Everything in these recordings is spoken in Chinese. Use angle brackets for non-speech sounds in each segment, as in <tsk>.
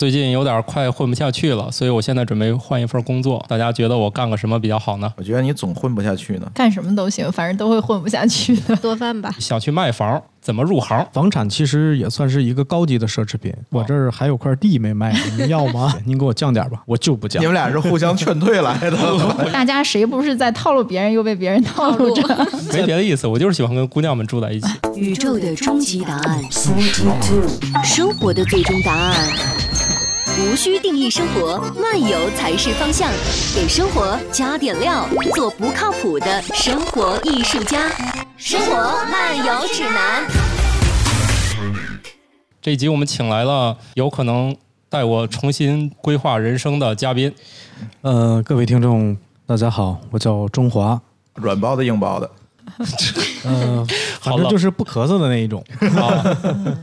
最近有点快混不下去了，所以我现在准备换一份工作。大家觉得我干个什么比较好呢？我觉得你总混不下去呢。干什么都行，反正都会混不下去的。<laughs> 做饭吧。想去卖房，怎么入行？房产其实也算是一个高级的奢侈品。我这儿还有块地没卖，你们要吗？<laughs> 您给我降点吧，我就不降你。们俩是互相劝退来的。<laughs> 大家谁不是在套路别人，又被别人套路着？没别的意思，我就是喜欢跟姑娘们住在一起。宇宙的终极答案，生活的最终答案。无需定义生活，漫游才是方向。给生活加点料，做不靠谱的生活艺术家。生活漫游指南。这一集我们请来了有可能带我重新规划人生的嘉宾。呃，各位听众，大家好，我叫中华。软包的硬包的，呃，<laughs> 反正就是不咳嗽的那一种。好，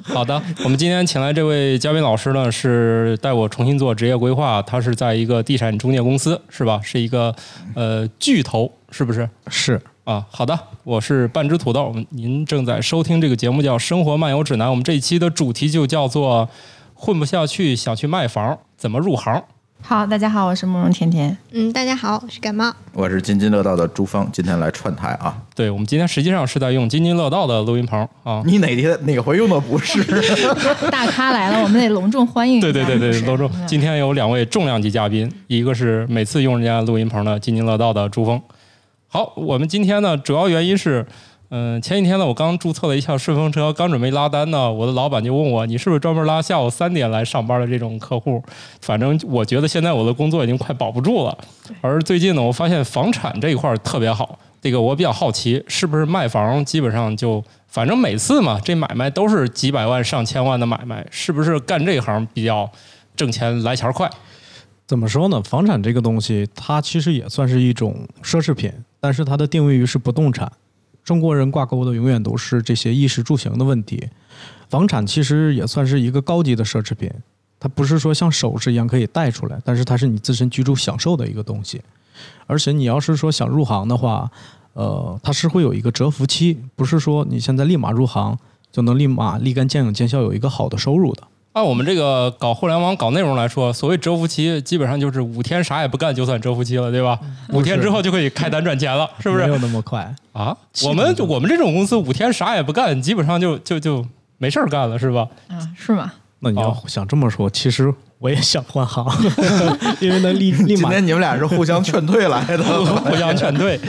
<laughs> 好的，我们今天请来这位嘉宾老师呢，是带我重新做职业规划。他是在一个地产中介公司，是吧？是一个呃巨头，是不是？是，啊，好的，我是半只土豆。我们您正在收听这个节目叫《生活漫游指南》，我们这一期的主题就叫做“混不下去，想去卖房，怎么入行好，大家好，我是慕容甜甜。嗯，大家好，我是感冒。我是津津乐道的朱芳，今天来串台啊。”。对，我们今天实际上是在用津津乐道的录音棚啊。你哪天哪回用的不是？<laughs> 大咖来了，我们得隆重欢迎。<laughs> 对对对对，是楼中嗯今天有两位重量级嘉宾，一个是每次用人家录音棚的津津乐道的朱峰。好，我们今天呢，主要原因是，嗯、前几天呢，我刚注册了一下顺风车，刚准备拉单呢，我的老板就问我，你是不是专门拉下午三点来上班的这种客户？反正我觉得现在我的工作已经快保不住了。而最近呢，我发现房产这一块特别好，这个我比较好奇，是不是卖房基本上就，反正每次嘛，这买卖都是几百万、上千万的买卖，是不是干这行比较挣钱来钱快？怎么说呢？房产这个东西，它其实也算是一种奢侈品，但是它的定位于是不动产。中国人挂钩的永远都是这些衣食住行的问题。房产其实也算是一个高级的奢侈品，它不是说像首饰一样可以带出来，但是它是你自身居住享受的一个东西。而且你要是说想入行的话，呃，它是会有一个蛰伏期，不是说你现在立马入行就能立马立竿见影见效，有一个好的收入的。按我们这个搞互联网、搞内容来说，所谓蛰伏期，基本上就是五天啥也不干就算蛰伏期了，对吧？五天之后就可以开单赚钱了，是不是？没有那么快。啊，我们我们这种公司五天啥也不干，基本上就就就没事儿干了，是吧？啊，是吗？那你要哦想这么说，其实我也想换行，<laughs> 因为能立立马今天你们俩是互相劝退来的。<laughs> 互相劝退。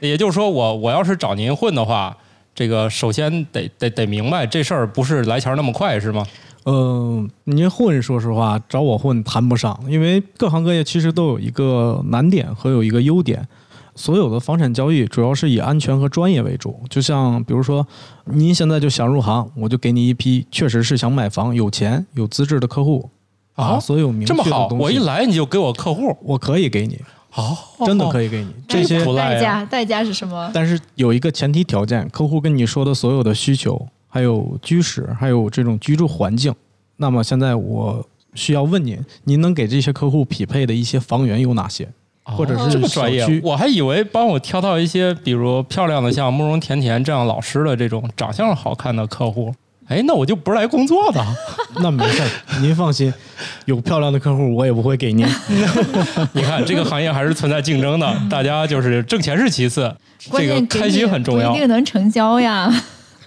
也就是说我，我要是找您混的话，这个首先得得得明白这事儿不是来钱儿那么快，是吗？嗯，您混，说实话，找我混谈不上，因为各行各业其实都有一个难点和有一个优点。所有的房产交易主要是以安全和专业为主，就像比如说，您现在就想入行，我就给你一批确实是想买房、有钱、有资质的客户啊所有明这么好，确的东西，我一来你就给我客户，我可以给你，好，真的可以。给你这些代价代价是什么？但是有一个前提条件，客户跟你说的所有的需求，还有居室，还有这种居住环境，那么现在我需要问您，您能给这些客户匹配的一些房源有哪些？或者是这么专业，我还以为帮我挑到一些比如漂亮的像慕容甜甜这样老师的这种长相好看的客户。哎，那我就不是来工作的。<laughs> 那没事，您放心，有漂亮的客户我也不会给您。<laughs> 你看这个行业还是存在竞争的，大家就是挣钱是其次，关这个开心很重要不一。定能成交呀。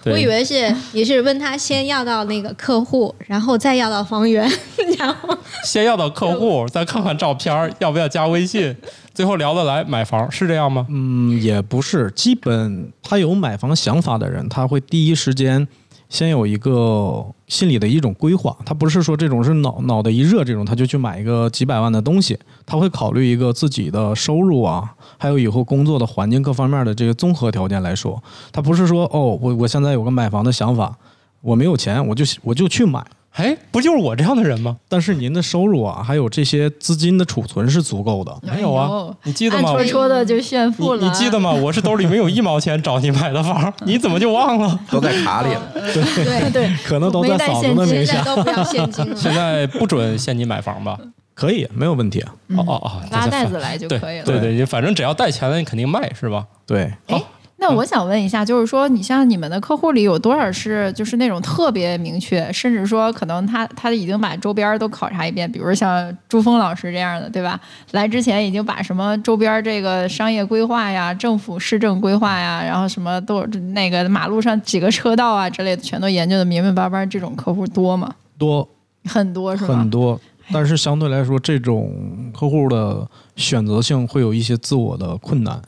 对我以为是你是问他先要到那个客户，然后再要到房源，<laughs> 然后先要到客户，再看看照片，要不要加微信，<laughs> 最后聊得来买房，是这样吗？嗯，也不是，基本他有买房想法的人，他会第一时间先有一个心里的一种规划，他不是说这种是脑脑袋一热这种，他就去买一个几百万的东西，他会考虑一个自己的收入啊，还有以后工作的环境各方面的这个综合条件来说，他不是说哦，我我现在有个买房的想法，我没有钱，我就我就去买。哎，不就是我这样的人吗？但是您的收入啊，还有这些资金的储存是足够的。没有啊你记得吗？暗戳戳的就炫你富了。你记得吗？我是兜里没有一毛钱找你买的房，<laughs> 你怎么就忘了？都在卡里了。<laughs> 对对对，可能都在嫂子的名下现在，都不要现金了。现在不准现金买房吧？可以没有问题啊。哦哦哦，拉袋子来就可以了。对对，反正只要带钱了，你肯定卖是吧？对，好，那我想问一下，就是说，你像你们的客户里有多少是就是那种特别明确，甚至说可能他他已经把周边都考察一遍，比如像朱峰老师这样的，对吧？来之前已经把什么周边这个商业规划呀、政府市政规划呀，然后什么都那个马路上几个车道啊之类的，全都研究的明明白白，这种客户多吗？多很多是吧？很多，但是相对来说，这种客户的选择性会有一些自我的困难，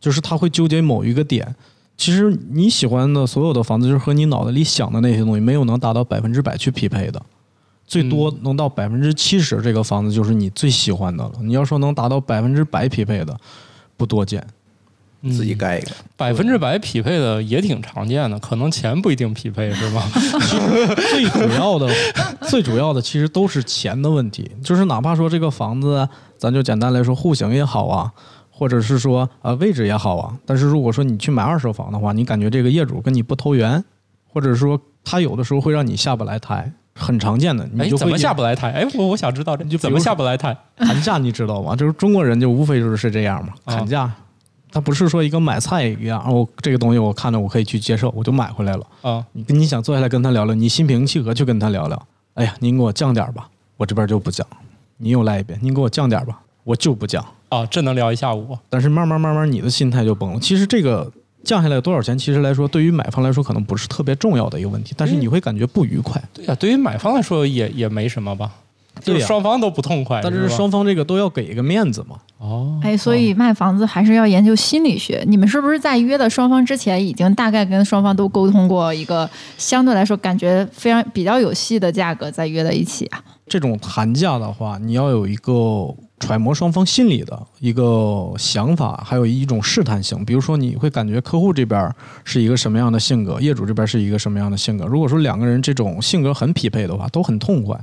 就是他会纠结某一个点。其实你喜欢的所有的房子，就是和你脑子里想的那些东西，没有能达到百分之百去匹配的。最多能到百分之七十，这个房子就是你最喜欢的了。你要说能达到百分之百匹配的，不多见。自己盖一个。百分之百匹配的也挺常见的，可能钱不一定匹配，是吗？最主要的，<laughs> 最主要的其实都是钱的问题。就是哪怕说这个房子，咱就简单来说，户型也好啊，或者是说呃位置也好啊。但是如果说你去买二手房的话，你感觉这个业主跟你不投缘，或者说他有的时候会让你下不来台，很常见的。你哎，就怎么下不来台？哎，我我想知道这就怎么下不来台？砍价？你知道吗？就是中国人就无非就是这样嘛，啊砍价。他不是说一个买菜一样，哦，这个东西我看着我可以去接受，我就买回来了。啊，你跟你想坐下来跟他聊聊，你心平气和去跟他聊聊。哎呀，您给我降点儿吧，我这边就不降。你又来一遍，您给我降点儿吧，我就不降。啊，这能聊一下午。但是慢慢慢慢，你的心态就崩了。其实这个降下来多少钱，其实来说，对于买方来说可能不是特别重要的一个问题，但是你会感觉不愉快。对呀、对于买方来说也也没什么吧，就对双方都不痛快。但是双方这个都要给一个面子嘛。哦，哎，所以卖房子还是要研究心理学。你们是不是在约的双方之前，已经大概跟双方都沟通过一个相对来说感觉非常比较有戏的价格，再约在一起啊？这种谈价的话，你要有一个揣摩双方心理的一个想法，还有一种试探性。比如说，你会感觉客户这边是一个什么样的性格，业主这边是一个什么样的性格。如果说两个人这种性格很匹配的话，都很痛快。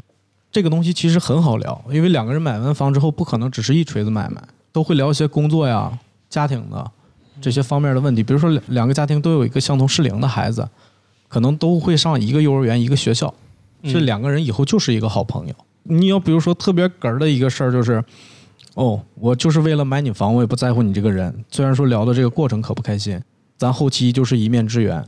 这个东西其实很好聊，因为两个人买完房之后，不可能只是一锤子买卖，都会聊一些工作呀、家庭的这些方面的问题。比如说，两两个家庭都有一个相同适龄的孩子，可能都会上一个幼儿园、一个学校，这嗯两个人以后就是一个好朋友。你要比如说特别哏儿的一个事儿，就是，哦，我就是为了买你房，我也不在乎你这个人。虽然说聊的这个过程可不开心，咱后期就是一面之缘，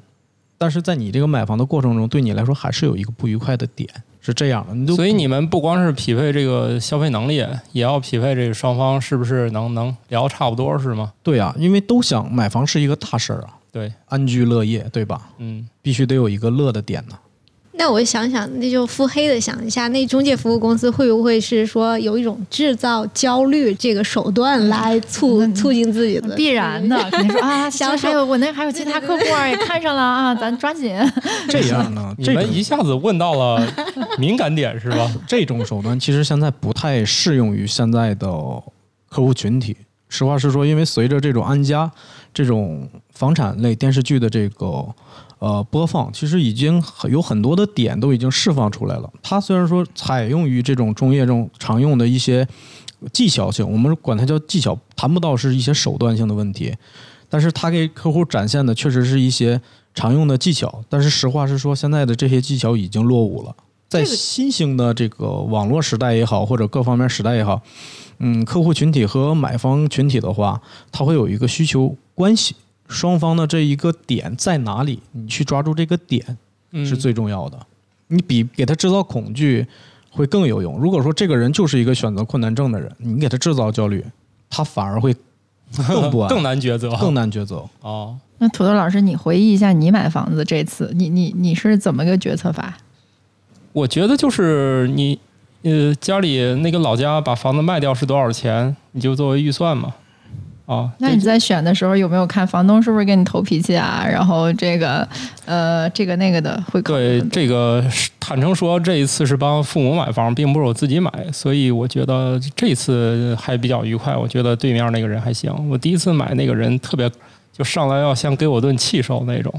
但是在你这个买房的过程中，对你来说还是有一个不愉快的点，是这样的。你就所以你们不光是匹配这个消费能力，也要匹配这个双方是不是能能聊差不多，是吗？对啊，因为都想买房是一个大事儿啊，对，安居乐业，对吧？嗯，必须得有一个乐的点呢。那我想想，那就腹黑的想一下，那中介服务公司会不会是说有一种制造焦虑这个手段来促嗯促进自己的？必然的，肯定说啊，<laughs> 销售还有我那还有其他客户啊也看上了啊，咱抓紧。这样呢，你们一下子问到了敏感点是吧？<laughs> 这种手段其实现在不太适用于现在的客户群体。实话实说，因为随着这种安家这种房产类电视剧的这个呃播放，其实已经很有很多的点都已经释放出来了。它虽然说采用于这种中业中常用的一些技巧性，我们管它叫技巧，谈不到是一些手段性的问题，但是它给客户展现的确实是一些常用的技巧。但是实话实说，现在的这些技巧已经落伍了。在新兴的这个网络时代也好，或者各方面时代也好，嗯，客户群体和买方群体的话，它会有一个需求关系，双方的这一个点在哪里，你去抓住这个点嗯是最重要的。你比给他制造恐惧会更有用。如果说这个人就是一个选择困难症的人，你给他制造焦虑，他反而会更不安、<laughs> 更难抉择，更难抉择。哦。那土豆老师，你回忆一下你买房子这次，你你你是怎么个决策法？我觉得就是你，呃，家里那个老家把房子卖掉是多少钱，你就作为预算嘛。啊，那你在选的时候有没有看房东是不是跟你投脾气啊？然后这个呃这个那个的会对这个坦诚说，这一次是帮父母买房，并不是我自己买，所以我觉得这次还比较愉快。我觉得对面那个人还行，我第一次买那个人特别，就上来要先给我顿气受那种。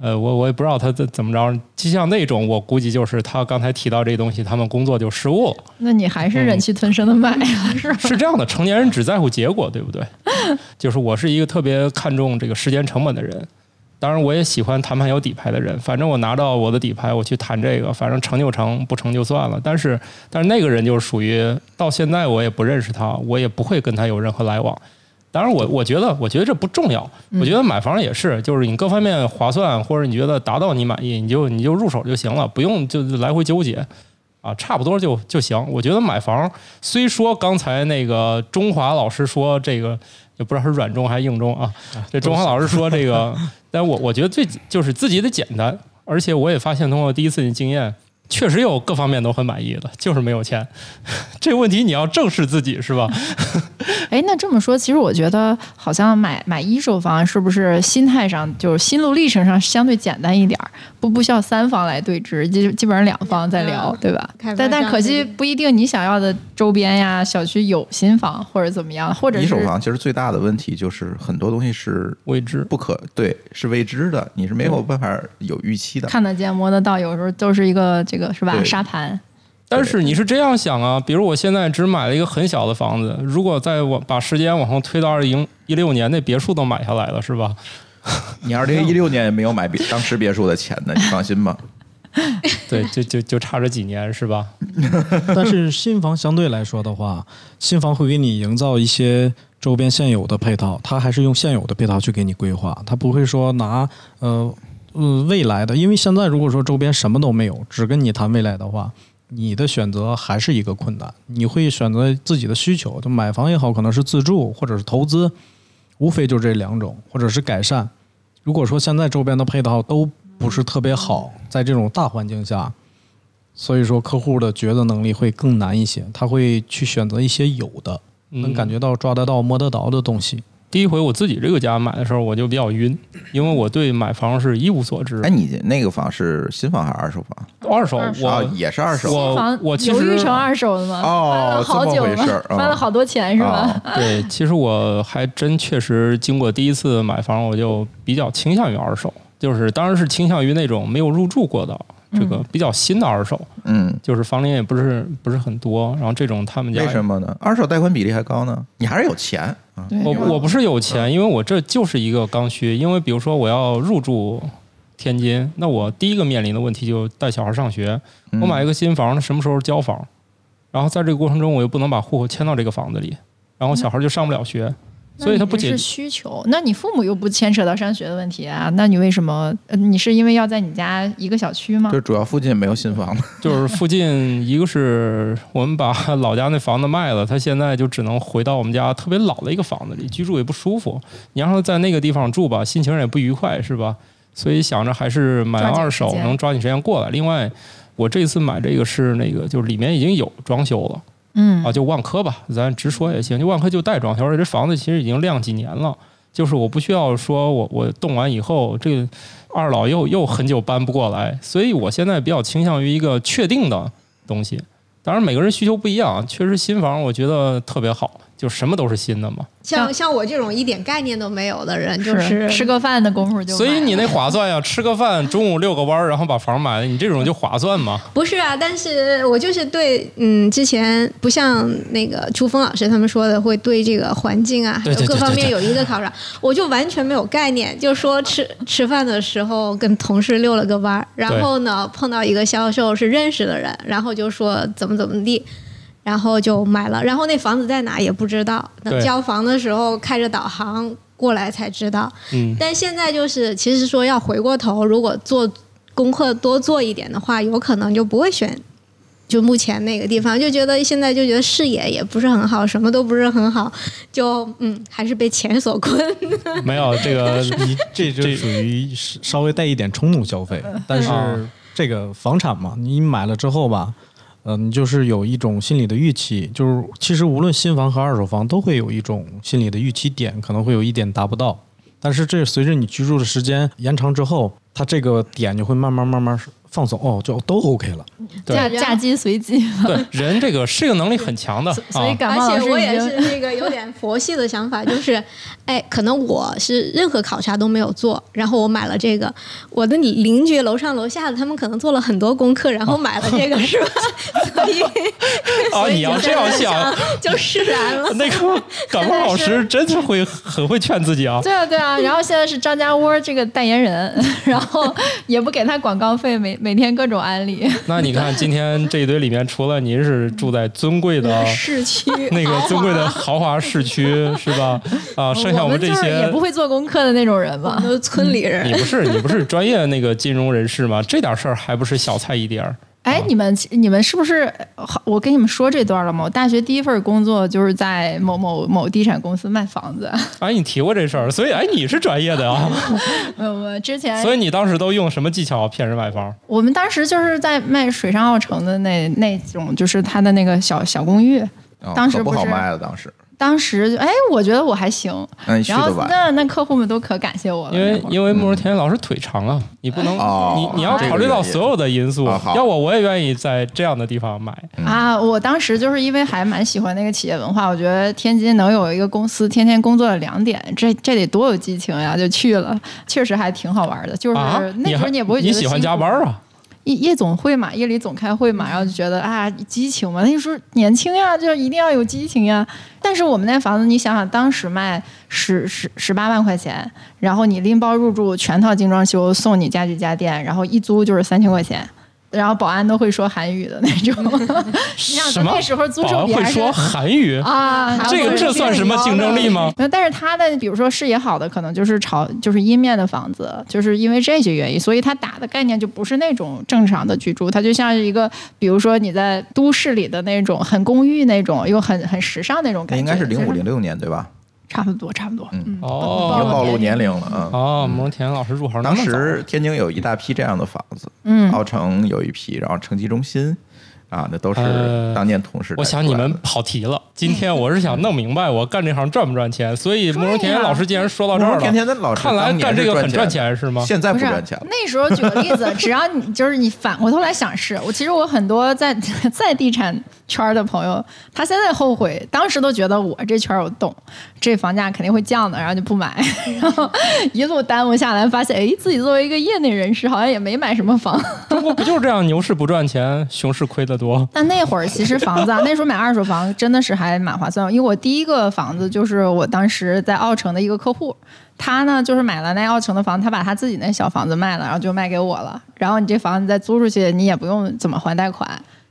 呃，我我也不知道他怎怎么着，就像那种，我估计就是他刚才提到这东西，他们工作就失误了。那你还是忍气吞声的买了，是吧？是这样的，成年人只在乎结果，对不对？<laughs> 就是我是一个特别看重这个时间成本的人，当然我也喜欢谈判有底牌的人。反正我拿到我的底牌，我去谈这个，反正成就成，不成就算了。但是，但是那个人就是属于到现在我也不认识他，我也不会跟他有任何来往。当然我，我觉得我觉得这不重要。我觉得买房也是，就是你各方面划算，或者你觉得达到你满意，你就你就入手就行了，不用就来回纠结啊，差不多就就行。我觉得买房虽说刚才那个中华老师说这个也不知道是软中还是硬中啊，<laughs> 这中华老师说这个，但我我觉得最就是自己得简单，而且我也发现通过第一次的经验。确实有各方面都很满意的，就是没有钱。<laughs> 这个问题你要正视自己，是吧？<laughs> 哎，那这么说，其实我觉得好像买买一手房是不是心态上就是心路历程上相对简单一点儿，不不需要三方来对峙，基基本上两方在聊，对吧？但但可惜不一定你想要的周边呀小区有新房或者怎么样，或者一手房其实最大的问题就是很多东西是未知不可对，是未知的，你是没有办法有预期的，看得见摸得到，有时候都是一个这个是吧？沙盘。但是你是这样想啊？比如我现在只买了一个很小的房子，如果再往把时间往后推到二零一六年，那别墅都买下来了，是吧？你二零一六年也没有买别当时别墅的钱呢，<laughs> 你放心吧。对，就就就差这几年，是吧？<laughs> 但是新房相对来说的话，新房会给你营造一些周边现有的配套，它还是用现有的配套去给你规划，它不会说拿呃嗯未来的，因为现在如果说周边什么都没有，只跟你谈未来的话。你的选择还是一个困难，你会选择自己的需求，就买房也好，可能是自住或者是投资，无非就这两种，或者是改善。如果说现在周边的配套都不是特别好，在这种大环境下，所以说客户的抉择能力会更难一些，他会去选择一些有的，能感觉到、抓得到、摸得着的东西。第一回我自己这个家买的时候，我就比较晕，因为我对买房是一无所知。哎，你那个房是新房还是二手房？二手，我也是二手。我我其实犹豫成二手的吗？哦，好久了，<laughs> 花了好多钱是吧？对，其实我还真确实经过第一次买房，我就比较倾向于二手，就是当然是倾向于那种没有入住过的。这个比较新的二手，嗯，就是房龄也不是不是很多，然后这种他们家为什么呢？二手贷款比例还高呢？你还是有钱啊？我我不是有钱，因为我这就是一个刚需。因为比如说我要入住天津，那我第一个面临的问题就带小孩上学。我买一个新房，那什么时候交房？然后在这个过程中，我又不能把户口迁到这个房子里，然后小孩就上不了学。所以它不仅是需求，那你父母又不牵扯到上学的问题啊？那你为什么？你是因为要在你家一个小区吗？就主要附近没有新房子，<laughs> 就是附近一个是我们把 <laughs> 老家那房子卖了，他现在就只能回到我们家特别老的一个房子里居住，也不舒服。你让他在那个地方住吧，心情也不愉快，是吧？所以想着还是买二手，能抓紧时间过来。另外，我这次买这个是那个，就是里面已经有装修了。嗯啊，就万科吧，咱直说也行。就万科就带装修，而且这房子其实已经晾几年了。就是我不需要说我我动完以后，这个二老又又很久搬不过来，所以我现在比较倾向于一个确定的东西。当然每个人需求不一样，确实新房我觉得特别好。就什么都是新的嘛，像像我这种一点概念都没有的人，就是吃个饭的功夫就。所以你那划算呀，吃个饭，中午遛个弯儿，然后把房买了，你这种就划算吗？不是啊，但是我就是对，嗯，之前不像那个朱峰老师他们说的，会对这个环境啊，还有各方面有一个考察，我就完全没有概念，就说吃吃饭的时候跟同事遛了个弯儿，然后呢碰到一个销售是认识的人，然后就说怎么怎么地。然后就买了，然后那房子在哪也不知道。等交房的时候开着导航过来才知道。嗯。但现在就是，其实说要回过头，如果做功课多做一点的话，有可能就不会选就目前那个地方，就觉得现在就觉得视野也不是很好，什么都不是很好，就嗯，还是被钱所困。<laughs> 没有这个，你这就属于稍微带一点冲动消费。<laughs> 但是这个房产嘛，你买了之后吧。嗯，就是有一种心理的预期，就是其实无论新房和二手房都会有一种心理的预期点，可能会有一点达不到，但是这随着你居住的时间延长之后，它这个点就会慢慢慢慢放松，哦，就都 OK 了。嫁嫁鸡随鸡。对，人这个适应能力很强的，所以感而且我也是那个有点佛系的想法，<laughs> 就是哎，可能我是任何考察都没有做，然后我买了这个，我的邻居楼上楼下的他们可能做了很多功课，然后买了这个，<laughs> 是吧？所以，啊，你要这样想，就释然了。<laughs> 那个感冒老师真是会很会劝自己啊。对啊，对啊。然后现在是张家窝这个代言人，然后也不给他广告费，每每天各种安利。<laughs> 那你看，今天这一堆里面，除了您是住在尊贵的 <laughs> 市区，<laughs> 那个尊贵的豪华市区，是吧？啊，剩下我们这些也不会做功课的那种人吧？都是村里人。你不是你不是专业那个金融人士吗？这点事儿还不是小菜一碟儿？哎，你们你们是不是？我跟你们说这段了吗？我大学第一份工作就是在某某某地产公司卖房子。<laughs> 哎，你提过这事儿，所以哎，你是专业的啊。<laughs> 我之前，所以你当时都用什么技巧骗人买房？我们当时就是在卖水上奥城的那那种，就是他的那个小小公寓。当时不好卖了，当时。当时哎，我觉得我还行，然后那那客户们都可感谢我了。因为因为慕容田老师腿长啊，你不能你你要考虑到所有的因素。要我我也愿意在这样的地方买啊。我当时就是因为还蛮喜欢那个企业文化，我觉得天津能有一个公司天天工作到两点，这这得多有激情呀，就去了，确实还挺好玩的。就是那时候你也不会你喜欢加班啊。夜夜总会嘛，夜里总开会嘛，然后就觉得啊，激情嘛。那时候年轻呀，就一定要有激情呀。但是我们那房子，你想想，当时卖十十十八万块钱，然后你拎包入住，全套精装修，送你家具家电，然后一租就是三千块钱。然后保安都会说韩语的那种，什么？那时候租手会说韩语啊？这个这算什么竞争力吗？但是他的比如说视野好的，可能就是朝就是阴面的房子，就是因为这些原因，所以他打的概念就不是那种正常的居住，它就像是一个，比如说你在都市里的那种很公寓那种，又很很时尚那种感觉。应该是零五零六年对吧？差不多，差不多。嗯，哦，又暴露年龄了啊！哦，蒙田老师入行当时天津有一大批这样的房子，嗯，奥城有一批，然后城际中心。啊，那都是当年同事。我想你们跑题了。今天我是想弄明白，我干这行赚不赚钱。所以慕容田老师既然说到这儿了，看来干这个很赚钱是吗？现在不赚钱了。那时候举个例子，<laughs> 只要你就是你反过头来想是，我其实我很多在在地产圈的朋友，他现在后悔，当时都觉得我这圈我懂，这房价肯定会降的，然后就不买，<laughs> 然后一路耽误下来，发现哎，自己作为一个业内人士，好像也没买什么房。中国不就是这样？牛市不赚钱，熊市亏的多。<laughs> 但那会儿其实房子啊，那时候买二手房真的是还蛮划算。因为我第一个房子就是我当时在奥城的一个客户，他呢就是买了那奥城的房，他把他自己那小房子卖了，然后就卖给我了。然后你这房子再租出去，你也不用怎么还贷款。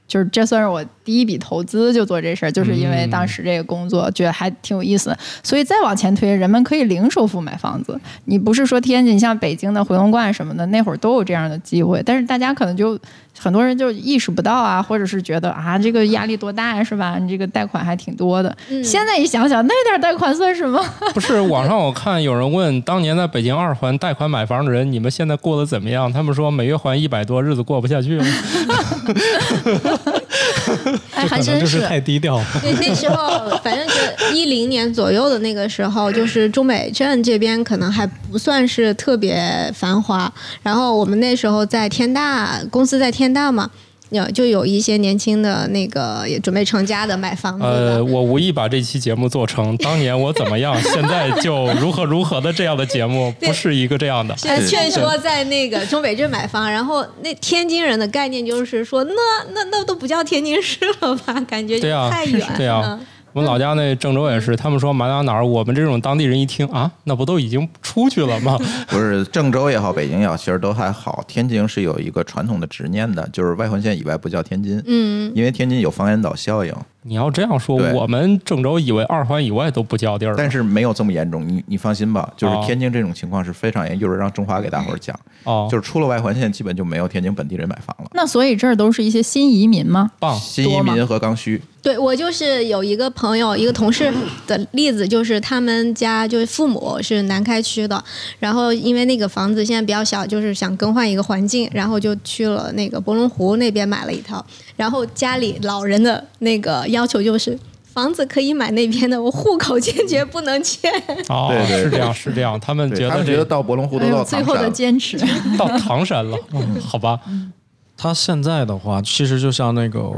就是这算是我第一笔投资，就做这事儿，就是因为当时这个工作觉得还挺有意思，所以再往前推，人们可以零首付买房子。你不是说天津像北京的回龙观什么的，那会儿都有这样的机会，但是大家可能就很多人就意识不到啊，或者是觉得啊这个压力多大呀，是吧？你这个贷款还挺多的。现在一想想，那点贷款算什么？<laughs> 不是网上我看有人问，当年在北京二环贷款买房的人，你们现在过得怎么样？他们说每月还一百多，日子过不下去了。<laughs> <laughs> 哎，还真是太低调。对，那时候反正就 <laughs> 一零年左右的那个时候，就是中美镇这边可能还不算是特别繁华。然后我们那时候在天大，公司在天大嘛。有就有一些年轻的那个也准备成家的买房子呃，我无意把这期节目做成当年我怎么样，<laughs> 现在就如何如何的这样的节目，不是一个这样的。现在劝说在那个中北镇买房，然后那天津人的概念就是说，那那那都不叫天津市了吧？感觉太远。对啊。我们老家那郑州也是，他们说买到哪儿，我们这种当地人一听啊，那不都已经出去了吗？<laughs> 不是郑州也好，北京也好，其实都还好。天津是有一个传统的执念的，就是外环线以外不叫天津，嗯，因为天津有方言岛效应。你要这样说，我们郑州以为二环以外都不叫地儿，但是没有这么严重。你你放心吧，就是天津这种情况是非常严。就是让中华给大伙儿讲，哦，就是出了外环线，基本就没有天津本地人买房了。那所以这儿都是一些新移民吗？棒，新移民和刚需。对我就是有一个朋友，一个同事的例子，就是他们家就是父母是南开区的，然后因为那个房子现在比较小，就是想更换一个环境，然后就去了那个博龙湖那边买了一套，然后家里老人的那个。要求就是房子可以买那边的，我户口坚决不能迁。哦，是这样，是这样。他们觉得觉得到博龙湖都到最后的坚持 <laughs> 到唐山了，好吧。他现在的话，其实就像那个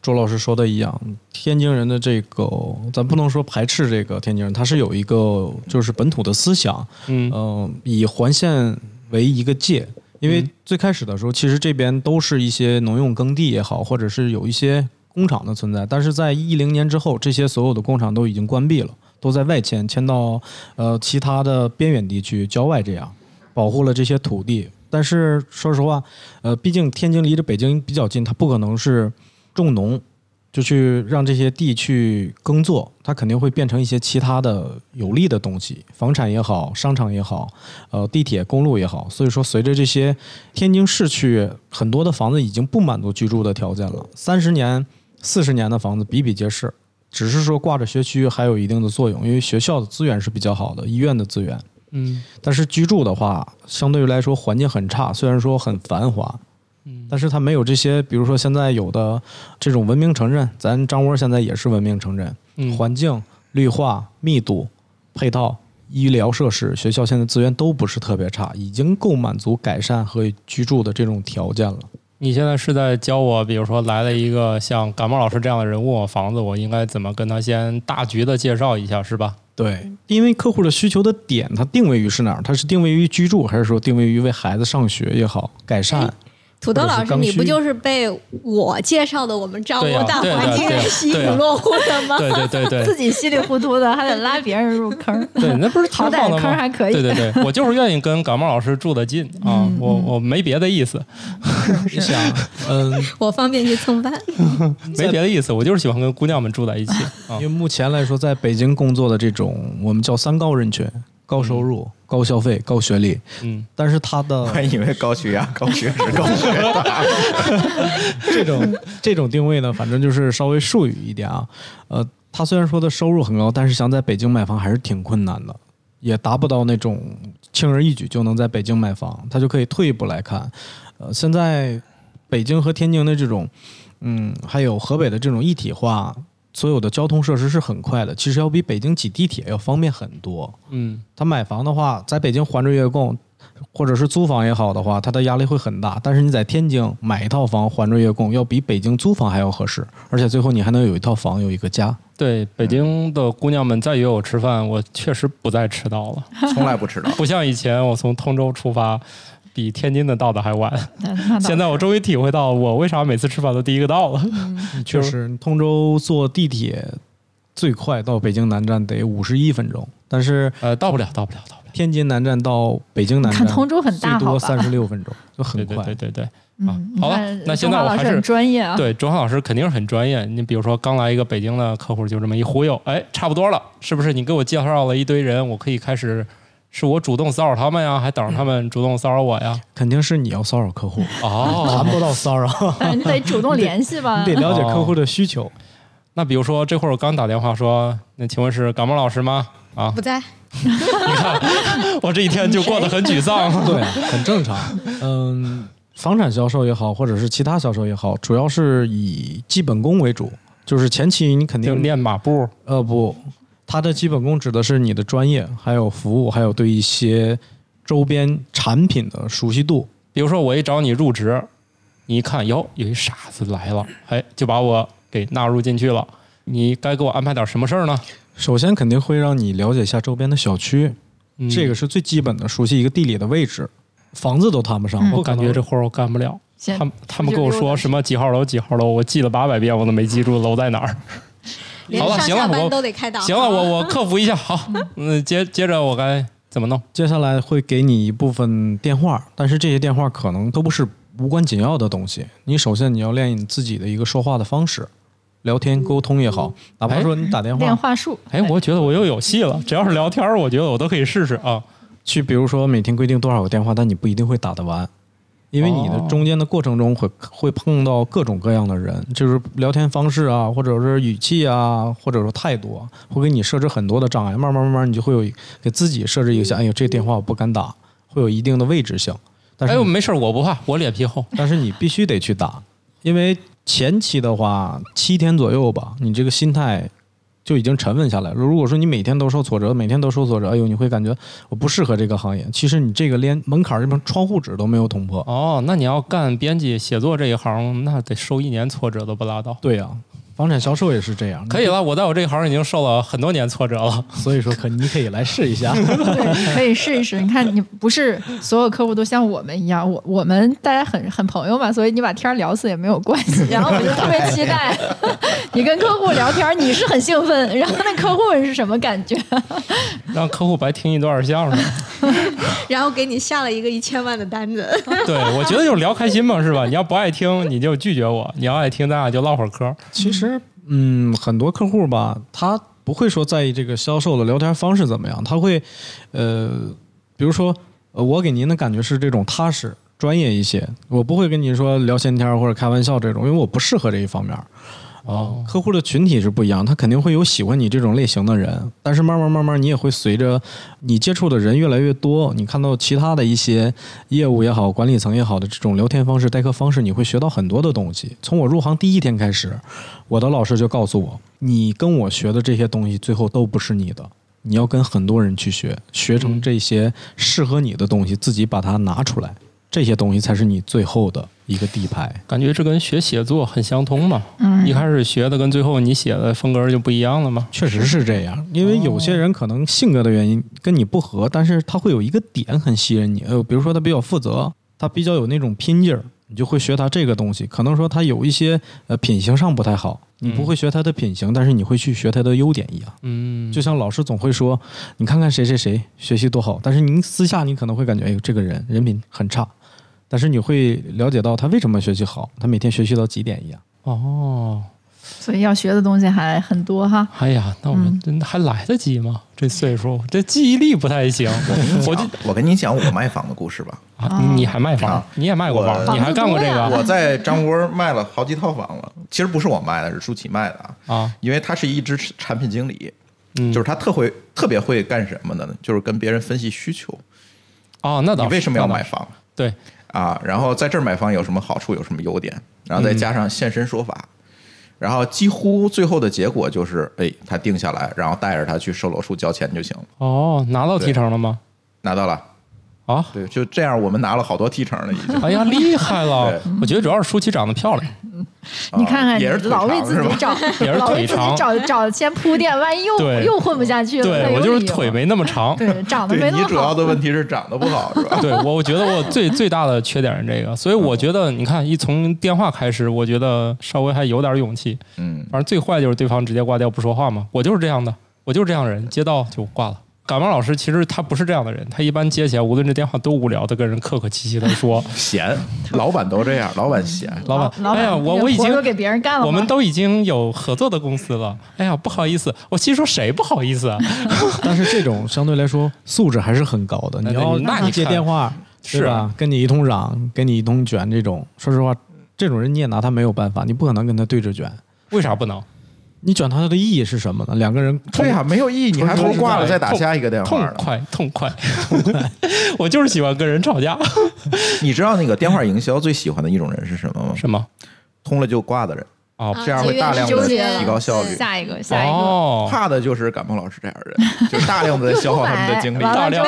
周老师说的一样，天津人的这个，咱不能说排斥这个天津人，他是有一个就是本土的思想，嗯，以环线为一个界，因为最开始的时候，其实这边都是一些农用耕地也好，或者是有一些工厂的存在，但是在一零年之后，这些所有的工厂都已经关闭了，都在外迁，迁到呃其他的边远地区、郊外这样，保护了这些土地。但是说实话，呃，毕竟天津离着北京比较近，它不可能是种农，就去让这些地去耕作，它肯定会变成一些其他的有利的东西，房产也好，商场也好，呃，地铁、公路也好。所以说，随着这些天津市区很多的房子已经不满足居住的条件了，三十年、四十年的房子比比皆是，只是说挂着学区还有一定的作用，因为学校的资源是比较好的，医院的资源。嗯，但是居住的话，相对于来说环境很差。虽然说很繁华，嗯，但是它没有这些，比如说现在有的这种文明城镇，咱张窝现在也是文明城镇，嗯环境、绿化、密度、配套、医疗设施、学校现在资源都不是特别差，已经够满足改善和居住的这种条件了。你现在是在教我，比如说来了一个像感冒老师这样的人问我房子，我应该怎么跟他先大局的介绍一下，是吧？对，因为客户的需求的点，它定位于是哪儿？它是定位于居住，还是说定位于为孩子上学也好改善？土豆老师，你不就是被我介绍的我们张窝大环境 <laughs> 吸引落户的吗？对对对对，<laughs> 自己稀里糊涂的还得拉别人入坑。对，那不是 <laughs> 好歹坑还可以。对对对，我就是愿意跟感冒老师住得近啊，我我没别的意思。是想，嗯，我方便去蹭饭，没别的意思，我就是喜欢跟姑娘们住在一起。因为目前来说，在北京工作的这种我们叫三高人群。高收入、高消费、高学历，嗯，但是他的，我还以为高血压、<laughs> 高血脂、高血 <laughs> 压，这种这种定位呢，反正就是稍微术语一点啊。呃，他虽然说的收入很高，但是想在北京买房还是挺困难的，也达不到那种轻而易举就能在北京买房。他就可以退一步来看，呃，现在北京和天津的这种，嗯，还有河北的这种一体化。所有的交通设施是很快的，其实要比北京挤地铁要方便很多。嗯，他买房的话，在北京还着月供，或者是租房也好的话，他的压力会很大。但是你在天津买一套房还着月供，要比北京租房还要合适，而且最后你还能有一套房，有一个家。对，北京的姑娘们再约我吃饭，我确实不再迟到了，从来不迟到，<laughs> 不像以前我从通州出发。比天津的到的还晚。<laughs> 现在我终于体会到我为啥每次吃饭都第一个到了。确实，通州坐地铁最快到北京南站得五十一分钟，但是呃到不了，到不了，到不了。天津南站到北京南站，通州很大，最多三十六分钟，就很快。对对对啊，好了，那现在我还是专业啊。对，卓航老师肯定是很专业。你比如说，刚来一个北京的客户，就这么一忽悠，哎，差不多了，是不是？你给我介绍了一堆人，我可以开始。是我主动骚扰他们呀，还等着他们主动骚扰我呀？肯定是你要骚扰客户哦，谈不到骚扰，<laughs> 你得主动联系吧，<laughs> 你得了解客户的需求。那比如说这会儿我刚打电话说，那请问是感冒老师吗？啊，不在。你看我这一天就过得很沮丧，<laughs> 对，很正常。嗯，房产销售也好，或者是其他销售也好，主要是以基本功为主，就是前期你肯定练马步，呃不。它的基本功指的是你的专业，还有服务，还有对一些周边产品的熟悉度。比如说，我一找你入职，你一看哟，有一傻子来了，哎，就把我给纳入进去了。你该给我安排点什么事儿呢？首先肯定会让你了解一下周边的小区，这个是最基本的，熟悉一个地理的位置。房子都谈不上，我感觉这活儿我干不了。他他们跟我说什么几号楼几号楼，我记了八百遍，我都没记住楼在哪儿。好了，行了，我行了，我我克服一下。好，<laughs> 嗯，接接着我该怎么弄？接下来会给你一部分电话，但是这些电话可能都不是无关紧要的东西。你首先你要练你自己的一个说话的方式，聊天沟通也好，哪怕说你打电话，电话术。哎，我觉得我又有戏了。只要是聊天，我觉得我都可以试试啊。去，比如说每天规定多少个电话，但你不一定会打得完。因为你的中间的过程中会会碰到各种各样的人，就是聊天方式啊，或者是语气啊，或者说态度啊，会给你设置很多的障碍。慢慢慢慢，你就会有给自己设置一个想，哎呦，这电话我不敢打，会有一定的位置性。但是，哎呦，没事我不怕，我脸皮厚。<laughs> 但是你必须得去打，因为前期的话七天左右吧，你这个心态就已经沉稳下来了。如果说你每天都受挫折，每天都受挫折，哎呦，你会感觉我不适合这个行业。其实你这个连门槛这帮窗户纸都没有捅破。哦，那你要干编辑写作这一行，那得受一年挫折都不拉倒。对呀。房产销售也是这样，可以了。我在我这一行已经受了很多年挫折了，<laughs> 所以说可你可以来试一下，<laughs> 对，可以试一试。你看，你不是所有客户都像我们一样，我我们大家很很朋友嘛，所以你把天聊死也没有关系。<laughs> 然后我就特别期待你跟客户聊天，你是很兴奋，然后那客户是什么感觉？让客户白听一段相声，然后给你下了一个一千万的单子。对，我觉得就是聊开心嘛，是吧？你要不爱听，你就拒绝我；你要爱听，咱俩就唠会儿嗑。其实。实嗯，很多客户吧，他不会说在意这个销售的聊天方式怎么样，他会，呃，比如说，我给您的感觉是这种踏实、专业一些，我不会跟您说聊闲天或者开玩笑这种，因为我不适合这一方面。哦，客户的群体是不一样，他肯定会有喜欢你这种类型的人，但是慢慢慢慢，你也会随着你接触的人越来越多，你看到其他的一些业务也好，管理层也好的这种聊天方式、待客方式，你会学到很多的东西。从我入行第一天开始，我的老师就告诉我，你跟我学的这些东西，最后都不是你的，你要跟很多人去学，学成这些适合你的东西，自己把它拿出来。这些东西才是你最后的一个底牌，感觉这跟学写作很相通嘛。嗯，一开始学的跟最后你写的风格就不一样了吗？确实是这样，因为有些人可能性格的原因跟你不合，但是他会有一个点很吸引你。呃，比如说他比较负责，他比较有那种拼劲儿。你就会学他这个东西，可能说他有一些呃品行上不太好，你不会学他的品行，但是你会去学他的优点一样。嗯，就像老师总会说，你看看谁谁谁学习多好，但是您私下你可能会感觉，哎呦这个人人品很差，但是你会了解到他为什么学习好，他每天学习到几点一样。哦。所以要学的东西还很多哈。哎呀，那我们真还来得及吗？这岁数，这记忆力不太行。我就我跟你讲我卖房的故事吧。啊，你还卖房？你也卖过房？你还干过这个？我在张窝卖了好几套房了。其实不是我卖的，是舒淇卖的啊。啊，因为他是一支产品经理，嗯就是他特会特别会干什么呢？就是跟别人分析需求。哦，那倒。你为什么要买房？对啊，然后在这儿买房有什么好处？有什么优点？然后再加上现身说法。然后几乎最后的结果就是，哎，他定下来，然后带着他去售楼处交钱就行了。哦，拿到提成了吗？拿到了。啊，对，就这样，我们拿了好多提成了，已经。哎呀，<laughs> 厉害了！我觉得主要是舒淇长得漂亮。你看看，也是 <laughs> 老为自己找，老为自己找找先铺垫，万一又又混不下去了。对我就是腿没那么长，对，长得没那么好。你主要的问题是长得不好，是吧？<laughs> 对，我我觉得我最最大的缺点是这个，所以我觉得你看，一从电话开始，我觉得稍微还有点勇气。嗯，反正最坏就是对方直接挂掉不说话嘛。我就是这样的，我就是这样的人，接到就挂了。感冒老师其实他不是这样的人，他一般接起来，无论这电话多无聊，他跟人客客气气的说。<laughs> 闲，老板都这样，老板闲，老板。哎呀，我我已经给别人干了。我们都已经有合作的公司了。哎呀，不好意思，我心说谁不好意思啊？<laughs> 但是这种相对来说素质还是很高的。你要那你接电话是吧？跟你一通嚷，跟你一通卷，这种说实话，这种人你也拿他没有办法，你不可能跟他对着卷。为啥不能？你转他的意义是什么呢？两个人对呀，没有意义，你还不如挂了再打下一个电话痛快，痛快，痛快！<laughs> 我就是喜欢跟人吵架。<laughs> 你知道那个电话营销最喜欢的一种人是什么吗？什么？通了就挂的人哦，这样会大量的提高效率。下一个，下一个，哦怕的就是感冒老师这样的人，<laughs> 就是大量的在消耗他们的精力，大量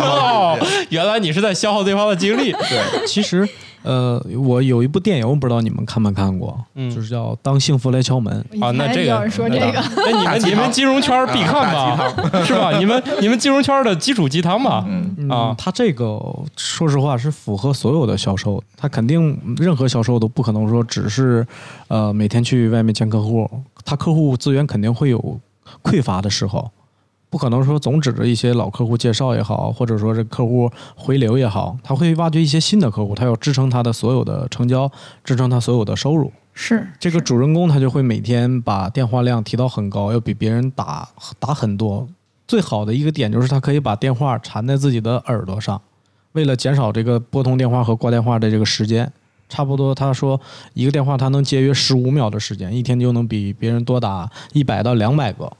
哦，原来你是在消耗对方的精力。对，其实。呃，我有一部电影，我不知道你们看没看过，就是叫《当幸福来敲门》啊。那这个说这个，<laughs> 那你们你们金融圈必看吧，是吧？<laughs> 你们你们金融圈的基础鸡汤吧。啊，他这个说实话是符合所有的销售，他肯定任何销售都不可能说只是呃每天去外面见客户，他客户资源肯定会有匮乏的时候。不可能说总指着一些老客户介绍也好，或者说这客户回流也好，他会挖掘一些新的客户，他要支撑他的所有的成交，支撑他所有的收入。是这个主人公，他就会每天把电话量提到很高，要比别人打打很多。最好的一个点就是他可以把电话缠在自己的耳朵上，为了减少这个拨通电话和挂电话的这个时间，差不多他说一个电话他能节约十五秒的时间，一天就能比别人多打一百到两百个。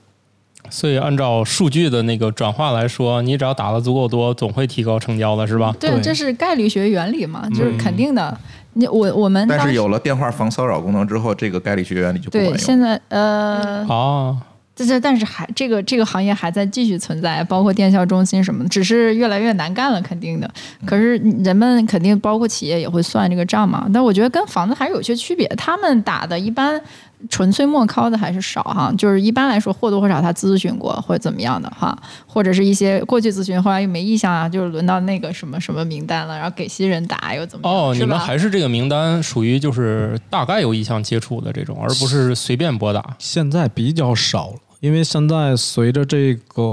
所以，按照数据的那个转化来说，你只要打的足够多，总会提高成交的，是吧？对，这是概率学原理嘛，就是肯定的。你我我们但是有了电话防骚扰功能之后，这个概率学原理就不管用。对，现在呃哦，这这但是还这个这个行业还在继续存在，包括电销中心什么的，只是越来越难干了，肯定的。可是人们肯定包括企业也会算这个账嘛。但我觉得跟房子还是有些区别，他们打的一般。纯粹默考的还是少哈，就是一般来说或多或少他咨询过或者怎么样的哈，或者是一些过去咨询后来又没意向啊，就是轮到那个什么什么名单了，然后给新人打又怎么？哦，你们还是这个名单属于就是大概有意向接触的这种，而不是随便拨打。现在比较少了，因为现在随着这个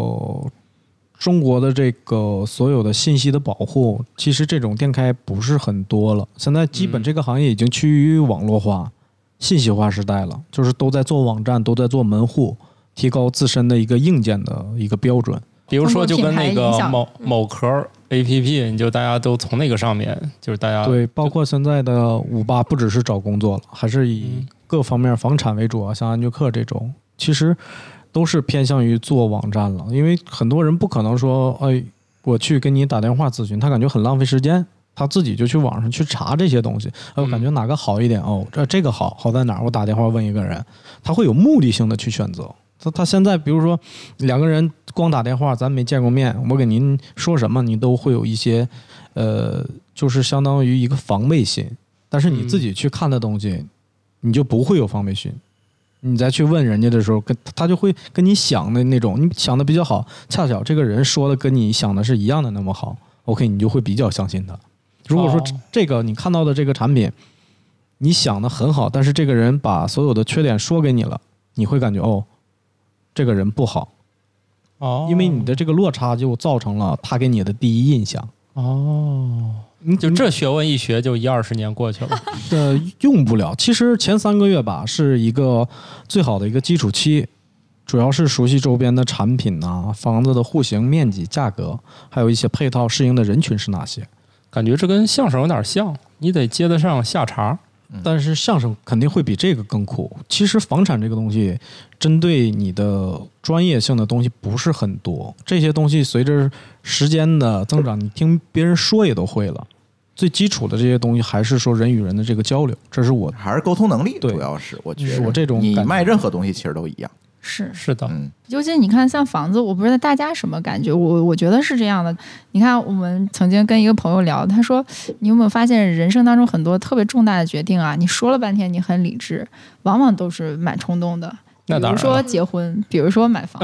中国的这个所有的信息的保护，其实这种店开不是很多了。现在基本这个行业已经趋于网络化。信息化时代了，就是都在做网站，都在做门户，提高自身的一个硬件的一个标准。比如说，就跟那个某某壳 A P P，你就大家都从那个上面，就是大家对，包括现在的五八，不只是找工作了，还是以各方面房产为主啊，像安居客这种，其实都是偏向于做网站了。因为很多人不可能说，哎，我去跟你打电话咨询，他感觉很浪费时间。他自己就去网上去查这些东西，我感觉哪个好一点哦，这这个好好在哪儿？我打电话问一个人，他会有目的性的去选择。他他现在比如说两个人光打电话，咱没见过面，我给您说什么，你都会有一些呃，就是相当于一个防备心。但是你自己去看的东西，你就不会有防备心。你再去问人家的时候，跟他就会跟你想的那种，你想的比较好，恰巧这个人说的跟你想的是一样的那么好，OK，你就会比较相信他。如果说这个你看到的这个产品，你想的很好，但是这个人把所有的缺点说给你了，你会感觉哦，这个人不好，哦，因为你的这个落差就造成了他给你的第一印象。哦，你就这学问一学就一二十年过去了。<laughs> 呃，用不了。其实前三个月吧是一个最好的一个基础期，主要是熟悉周边的产品呐，房子的户型、面积、价格，还有一些配套适应的人群是哪些。感觉这跟相声有点像，你得接得上下茬，但是相声肯定会比这个更苦。其实房产这个东西，针对你的专业性的东西不是很多，这些东西随着时间的增长，你听别人说也都会了。最基础的这些东西，还是说人与人的这个交流，这是我还是沟通能力，主要是我觉得我这种你卖任何东西其实都一样。是是的，嗯尤其你看，像房子，我不知道大家什么感觉，我我觉得是这样的。你看，我们曾经跟一个朋友聊，他说：“你有没有发现，人生当中很多特别重大的决定啊，你说了半天你很理智，往往都是蛮冲动的。”比如说结婚，比如说买房，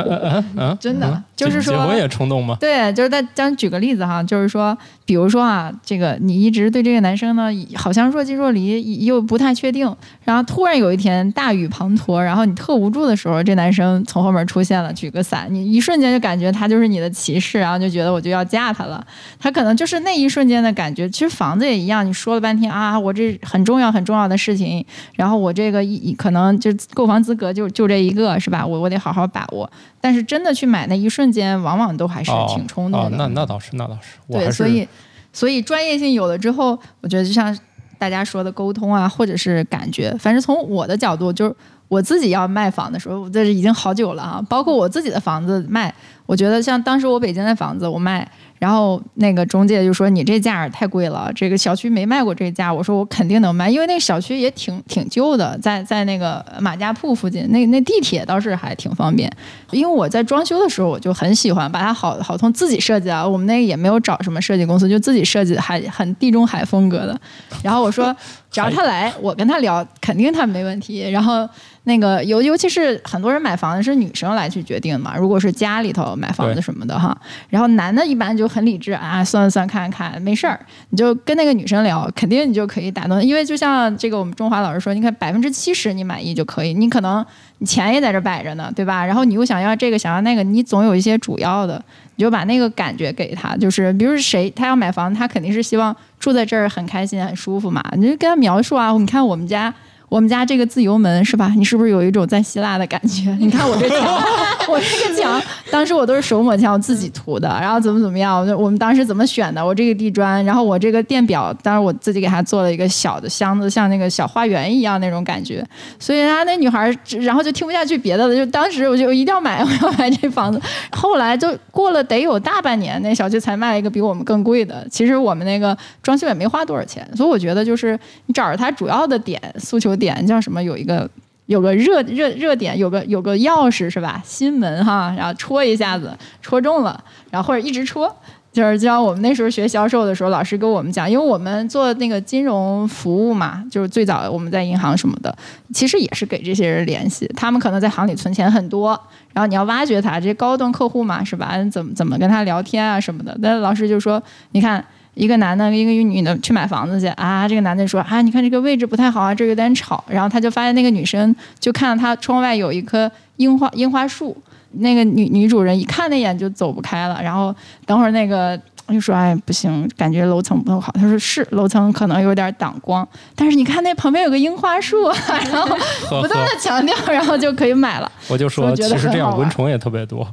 真的就是说结婚也冲动吗？对，就是再咱举个例子哈，就是说，比如说啊，这个你一直对这个男生呢，好像若即若离，又不太确定，然后突然有一天大雨滂沱，然后你特无助的时候，这男生从后面出现了，举个伞，你一瞬间就感觉他就是你的骑士，然后就觉得我就要嫁他了。他可能就是那一瞬间的感觉。其实房子也一样，你说了半天啊，我这很重要很重要的事情，然后我这个一可能就购房资格就就。这一个是吧？我我得好好把握。但是真的去买那一瞬间，往往都还是挺冲动的。那那倒是，那倒是。对，所以所以专业性有了之后，我觉得就像大家说的沟通啊，或者是感觉，反正从我的角度，就是我自己要卖房的时候，这是已经好久了啊。包括我自己的房子卖，我觉得像当时我北京的房子，我卖。然后那个中介就说你这价太贵了，这个小区没卖过这价。我说我肯定能卖，因为那个小区也挺挺旧的，在在那个马家铺附近，那那地铁倒是还挺方便。因为我在装修的时候，我就很喜欢把它好好通自己设计啊。我们那也没有找什么设计公司，就自己设计，还很地中海风格的。然后我说只要他来，我跟他聊，肯定他没问题。然后。那个尤尤其是很多人买房子是女生来去决定嘛，如果是家里头买房子什么的哈，然后男的一般就很理智啊，算算看看没事儿，你就跟那个女生聊，肯定你就可以打动，因为就像这个我们中华老师说，你看百分之七十你满意就可以，你可能你钱也在这摆着呢，对吧？然后你又想要这个想要那个，你总有一些主要的，就把那个感觉给他，就是比如谁他要买房，他肯定是希望住在这儿很开心很舒服嘛，你就跟他描述啊，你看我们家。我们家这个自由门是吧？你是不是有一种在希腊的感觉？<laughs> 你看我这墙，<laughs> 我这个墙，当时我都是手抹墙，我自己涂的。然后怎么怎么样？我我们当时怎么选的？我这个地砖，然后我这个电表，当时我自己给他做了一个小的箱子，像那个小花园一样那种感觉。所以他那女孩，然后就听不下去别的了，就当时我就一定要买，我要买这房子。后来就过了得有大半年，那小区才卖了一个比我们更贵的。其实我们那个装修也没花多少钱，所以我觉得就是你找着它主要的点诉求。点叫什么？有一个有个热热热点，有个有个钥匙是吧？心门哈，然后戳一下子，戳中了，然后或者一直戳。就是就像我们那时候学销售的时候，老师跟我们讲，因为我们做那个金融服务嘛，就是最早我们在银行什么的，其实也是给这些人联系，他们可能在行里存钱很多，然后你要挖掘他这些高端客户嘛，是吧？怎么怎么跟他聊天啊什么的？那老师就说，你看一个男的，一个女的去买房子去啊，这个男的说啊，你看这个位置不太好啊，这有点吵，然后他就发现那个女生就看到他窗外有一棵樱花樱花树。那个女女主人一看那眼就走不开了，然后等会儿那个就说：“哎，不行，感觉楼层不好。”他说：“是楼层可能有点挡光，但是你看那旁边有个樱花树，然后不断的强调，然后就可以买了。”我就说，其实这样蚊虫也特别多。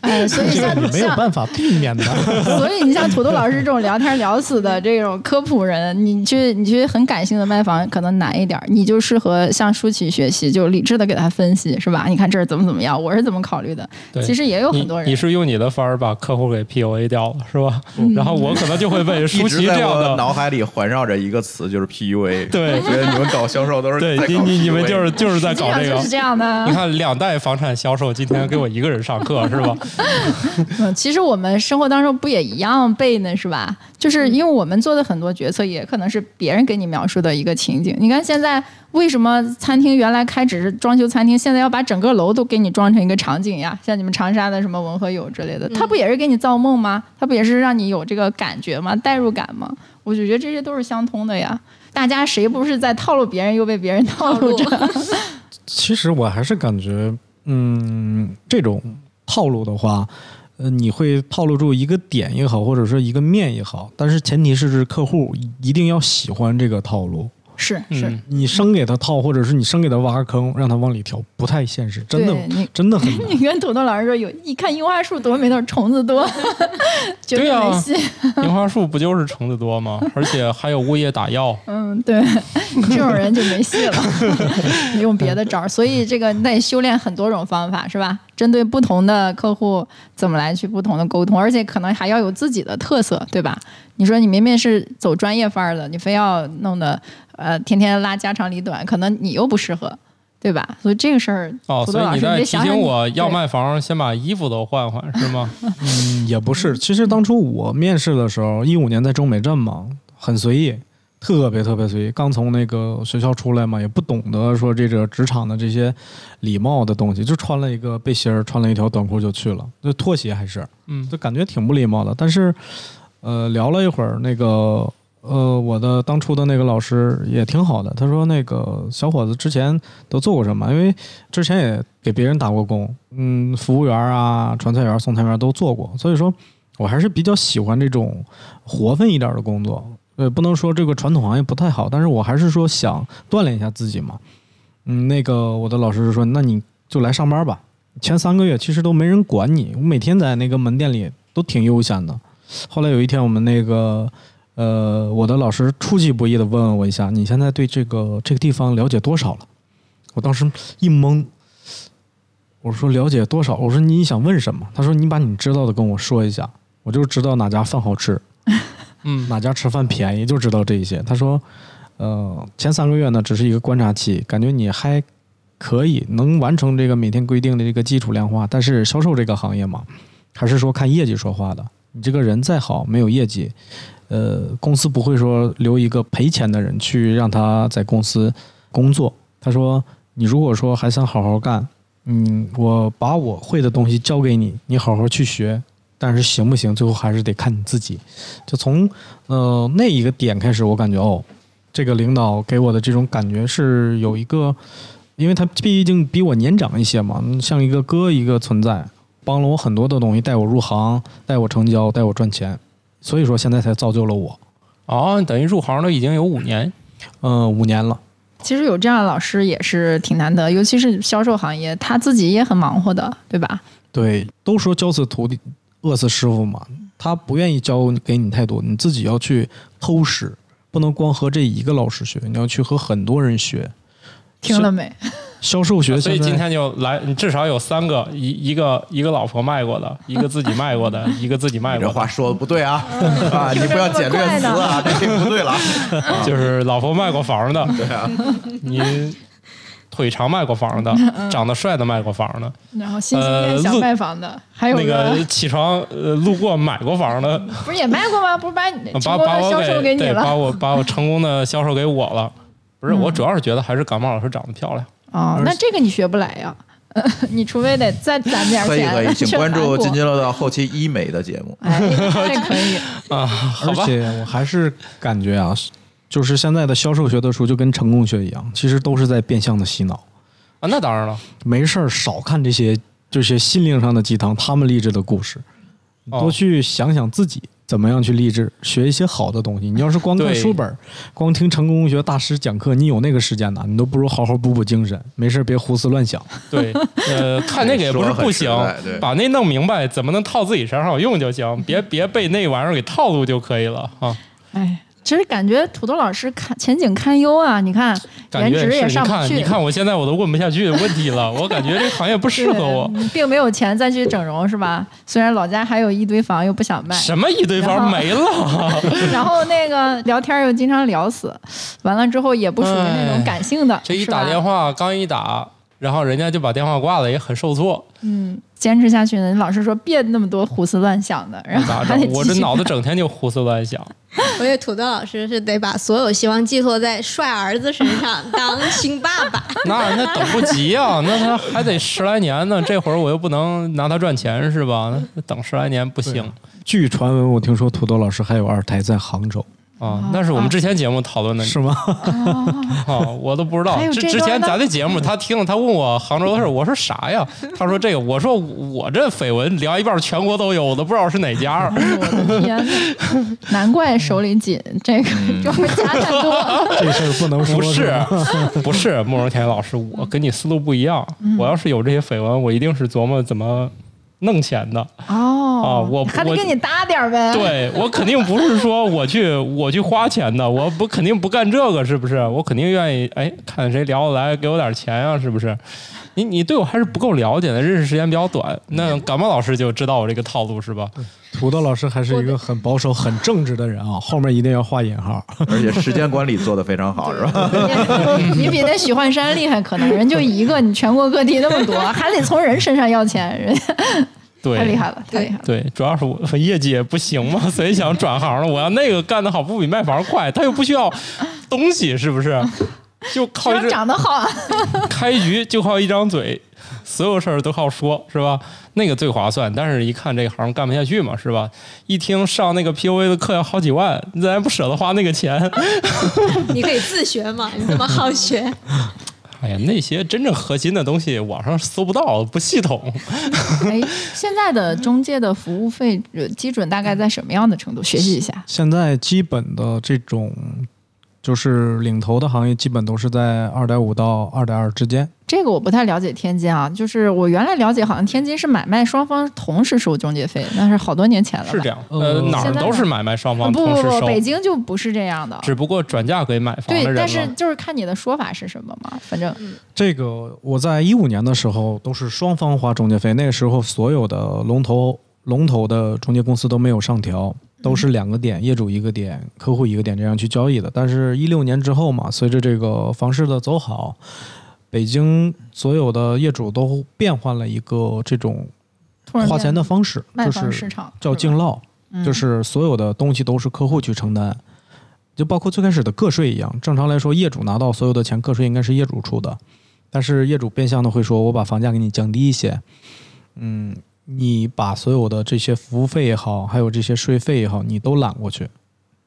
哎，所以 <laughs> 像没有办法避免的。<laughs> 所以你像土豆老师这种聊天聊死的这种科普人，你去你去很感性的卖房可能难一点，你就适合向舒淇学习，就理智的给他分析，是吧？你看这儿怎么怎么样，我是怎么考虑的？其实也有很多人，你是用你的方儿把客户给 PUA 掉了，是吧？然后我可能就会被 <laughs> 舒淇这样的脑海里环绕着一个词，就是 PUA。对，觉得你们搞销售都是对你你你们就是就是在搞这个，是这样的。你看两代房产销售今天给我一个人上课，是吧？嗯，其实我们生活当中不也一样背呢，是吧？就是因为我们做的很多决策，也可能是别人给你描述的一个情景。你看现在为什么餐厅原来开只是装修餐厅，现在要把整个楼都给你装成一个场景呀？像你们长沙的什么文和友之类的，它不也是给你造梦吗？它不也是让你有这个感觉吗？代入感吗？我就觉得这些都是相通的呀。大家谁不是在套路别人，又被别人套路着？<laughs> 其实我还是感觉，嗯，这种。套路的话，呃，你会套路住一个点也好，或者说一个面也好，但是前提是客户一定要喜欢这个套路。是是，你生给他套，或者是你生给他挖坑，让他往里跳，不太现实，真的，<laughs> 真的很。<laughs> 你跟土豆老师说，有一看樱花树多没那虫子多，<laughs> 绝对没戏。樱花树不就是虫子多吗？而且还有物业打药。嗯，对，这种人就没戏了，用别的招儿。所以这个得修炼很多种方法，是吧？针对不同的客户，怎么来去不同的沟通，而且可能还要有自己的特色，对吧？你说你明明是走专业范儿的，你非要弄得呃天天拉家长里短，可能你又不适合，对吧？所以这个事儿哦，所以你在提醒我要卖房，先把衣服都换换，是吗？<laughs> 嗯，也不是。其实当初我面试的时候，一五年在中美镇嘛，很随意，特别特别随意。刚从那个学校出来嘛，也不懂得说这个职场的这些礼貌的东西，就穿了一个背心儿，穿了一条短裤就去了，就拖鞋还是，嗯，就感觉挺不礼貌的。但是。呃，聊了一会儿，那个呃，我的当初的那个老师也挺好的。他说，那个小伙子之前都做过什么？因为之前也给别人打过工，嗯，服务员啊、传菜员、送菜员都做过。所以说我还是比较喜欢这种活分一点的工作。呃，不能说这个传统行业不太好，但是我还是说想锻炼一下自己嘛。嗯，那个我的老师说，那你就来上班吧。前三个月其实都没人管你，我每天在那个门店里都挺悠闲的。后来有一天，我们那个，呃，我的老师出其不意的问问我一下：“你现在对这个这个地方了解多少了？”我当时一懵，我说：“了解多少？”我说：“你想问什么？”他说：“你把你知道的跟我说一下。”我就知道哪家饭好吃，嗯，哪家吃饭便宜，就知道这一些。他说：“呃，前三个月呢，只是一个观察期，感觉你还可以能完成这个每天规定的这个基础量化，但是销售这个行业嘛，还是说看业绩说话的。”你这个人再好，没有业绩，呃，公司不会说留一个赔钱的人去让他在公司工作。他说：“你如果说还想好好干，嗯，我把我会的东西教给你，你好好去学。但是行不行，最后还是得看你自己。”就从呃那一个点开始，我感觉哦，这个领导给我的这种感觉是有一个，因为他毕竟比我年长一些嘛，像一个哥一个存在。帮了我很多的东西，带我入行，带我成交，带我赚钱，所以说现在才造就了我。哦，等于入行了已经有五年，嗯，五年了。其实有这样的老师也是挺难得，尤其是销售行业，他自己也很忙活的，对吧？对，都说教死徒弟，饿死师傅嘛。他不愿意教给你太多，你自己要去偷师，不能光和这一个老师学，你要去和很多人学。听了没？销售学，所以今天就来，你至少有三个，一一个一个老婆卖过的，一个自己卖过的，<laughs> 一个自己卖过。这话说的不对啊！<laughs> 啊，你不要简略词啊，这不对了。<laughs> 就是老婆卖过房的，对啊，你腿长卖过房的，长得帅的卖过房的，然后心心念想卖房的，还有那个起床呃路过买过房的，不是也卖过吗？不是把你把把我销售给你了，把我把我成功的销售给我了。不是，我主要是觉得还是感冒老师长得漂亮。哦，那这个你学不来呀。<laughs> 你除非得再攒点钱。可以可以，<laughs> 请关注津津乐道后期医美的节目。<laughs> 哎，这可以啊。而且我还是感觉啊，就是现在的销售学的书就跟成功学一样，其实都是在变相的洗脑啊。那当然了，没事儿少看这些这些心灵上的鸡汤，他们励志的故事，多去想想自己。怎么样去励志？学一些好的东西。你要是光看书本，光听成功学大师讲课，你有那个时间呐？你都不如好好补补精神。没事别胡思乱想。对，呃，<laughs> 看那个也不是不行，把那弄明白，怎么能套自己身上用就行。别别被那玩意儿给套路就可以了啊。哎。其实感觉土豆老师看前景堪忧啊！你看，颜值也上不去。你看，我现在我都问不下去问题了。我感觉这个行业不适合我，并没有钱再去整容，是吧？虽然老家还有一堆房，又不想卖。什么一堆房没了？<laughs> 然后那个聊天又经常聊死，完了之后也不属于那种感性的。这一打电话刚一打，然后人家就把电话挂了，也很受挫。嗯。坚持下去呢？你老师说别那么多胡思乱想的，<laughs> 然后我这脑子整天就胡思乱想。<laughs> 我觉得土豆老师是得把所有希望寄托在帅儿子身上当新爸爸。<laughs> 那那等不及啊！那他还得十来年呢。这会儿我又不能拿他赚钱是吧？那等十来年不行。据传闻，我听说土豆老师还有二胎在杭州。啊，那是我们之前节目讨论的，是吗？<laughs> 啊，我都不知道。之之前咱的节目，他听了，他问我杭州的事我说啥呀？他说这个，我说我这绯闻聊一半，全国都有，我都不知道是哪家。我的天哪，难怪手里紧，这个就是家太多。这事儿不能说。不是，不是，慕容田老师，我跟你思路不一样。我要是有这些绯闻，我一定是琢磨怎么。弄钱的哦啊，我还得给你搭点呗。对我肯定不是说我去我去花钱的，我不肯定不干这个，是不是？我肯定愿意哎，看谁聊得来，给我点钱啊，是不是？你你对我还是不够了解的，认识时间比较短。那感冒老师就知道我这个套路是吧？土豆老师还是一个很保守、很正直的人啊，后面一定要画引号，<laughs> 而且时间管理做得非常好，是吧？<laughs> 你比那许幻山厉害，可能人就一个，你全国各地那么多，还得从人身上要钱，人 <laughs> 家太厉害了，太厉害了。对，主要是我业绩也不行嘛，所以想转行了。我要那个干得好，不比卖房快？他又不需要东西，是不是？<laughs> 就靠长得好，啊 <laughs> 开局就靠一张嘴，所有事儿都靠说，是吧？那个最划算。但是一看这行干不下去嘛，是吧？一听上那个 P U A 的课要好几万，咱不舍得花那个钱。<laughs> 你可以自学嘛，你这么好学。哎呀，那些真正核心的东西网上搜不到，不系统。哎，现在的中介的服务费基准大概在什么样的程度？学习一下。现在基本的这种。就是领头的行业基本都是在二点五到二点二之间。这个我不太了解天津啊，就是我原来了解好像天津是买卖双方同时收中介费，那是好多年前了。是这样，呃，哪儿都是买卖双方同时收。不不不，北京就不是这样的。只不过转嫁给买房的人对，但是就是看你的说法是什么嘛，反正。这个我在一五年的时候都是双方花中介费，那个时候所有的龙头龙头的中介公司都没有上调。都是两个点，业主一个点，客户一个点，这样去交易的。但是，一六年之后嘛，随着这个房市的走好，北京所有的业主都变换了一个这种花钱的方式，就是叫净落，就是所有的东西都是客户去承担，就包括最开始的个税一样。正常来说，业主拿到所有的钱，个税应该是业主出的，但是业主变相的会说：“我把房价给你降低一些。”嗯。你把所有的这些服务费也好，还有这些税费也好，你都揽过去，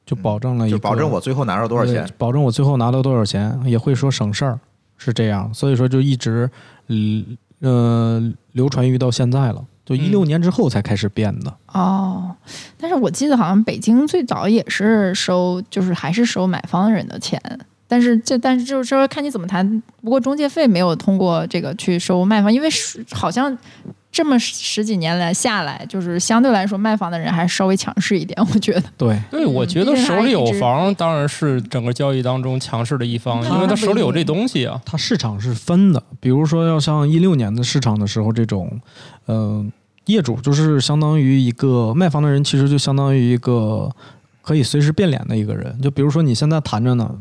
就保证了一个，保证我最后拿到多少钱，保证我最后拿到多少钱，也会说省事儿，是这样。所以说就一直，嗯呃，流传于到现在了，就一六年之后才开始变的。哦，但是我记得好像北京最早也是收，就是还是收买方人的钱，但是这但是就是说看你怎么谈。不过中介费没有通过这个去收卖方，因为好像。这么十几年来下来，就是相对来说卖房的人还是稍微强势一点，我觉得。对，对，我觉得手里有房当然是整个交易当中强势的一方，因为他手里有这东西啊。它市场是分的，比如说要像一六年的市场的时候，这种，嗯，业主就是相当于一个卖房的人，其实就相当于一个可以随时变脸的一个人。就比如说你现在谈着呢，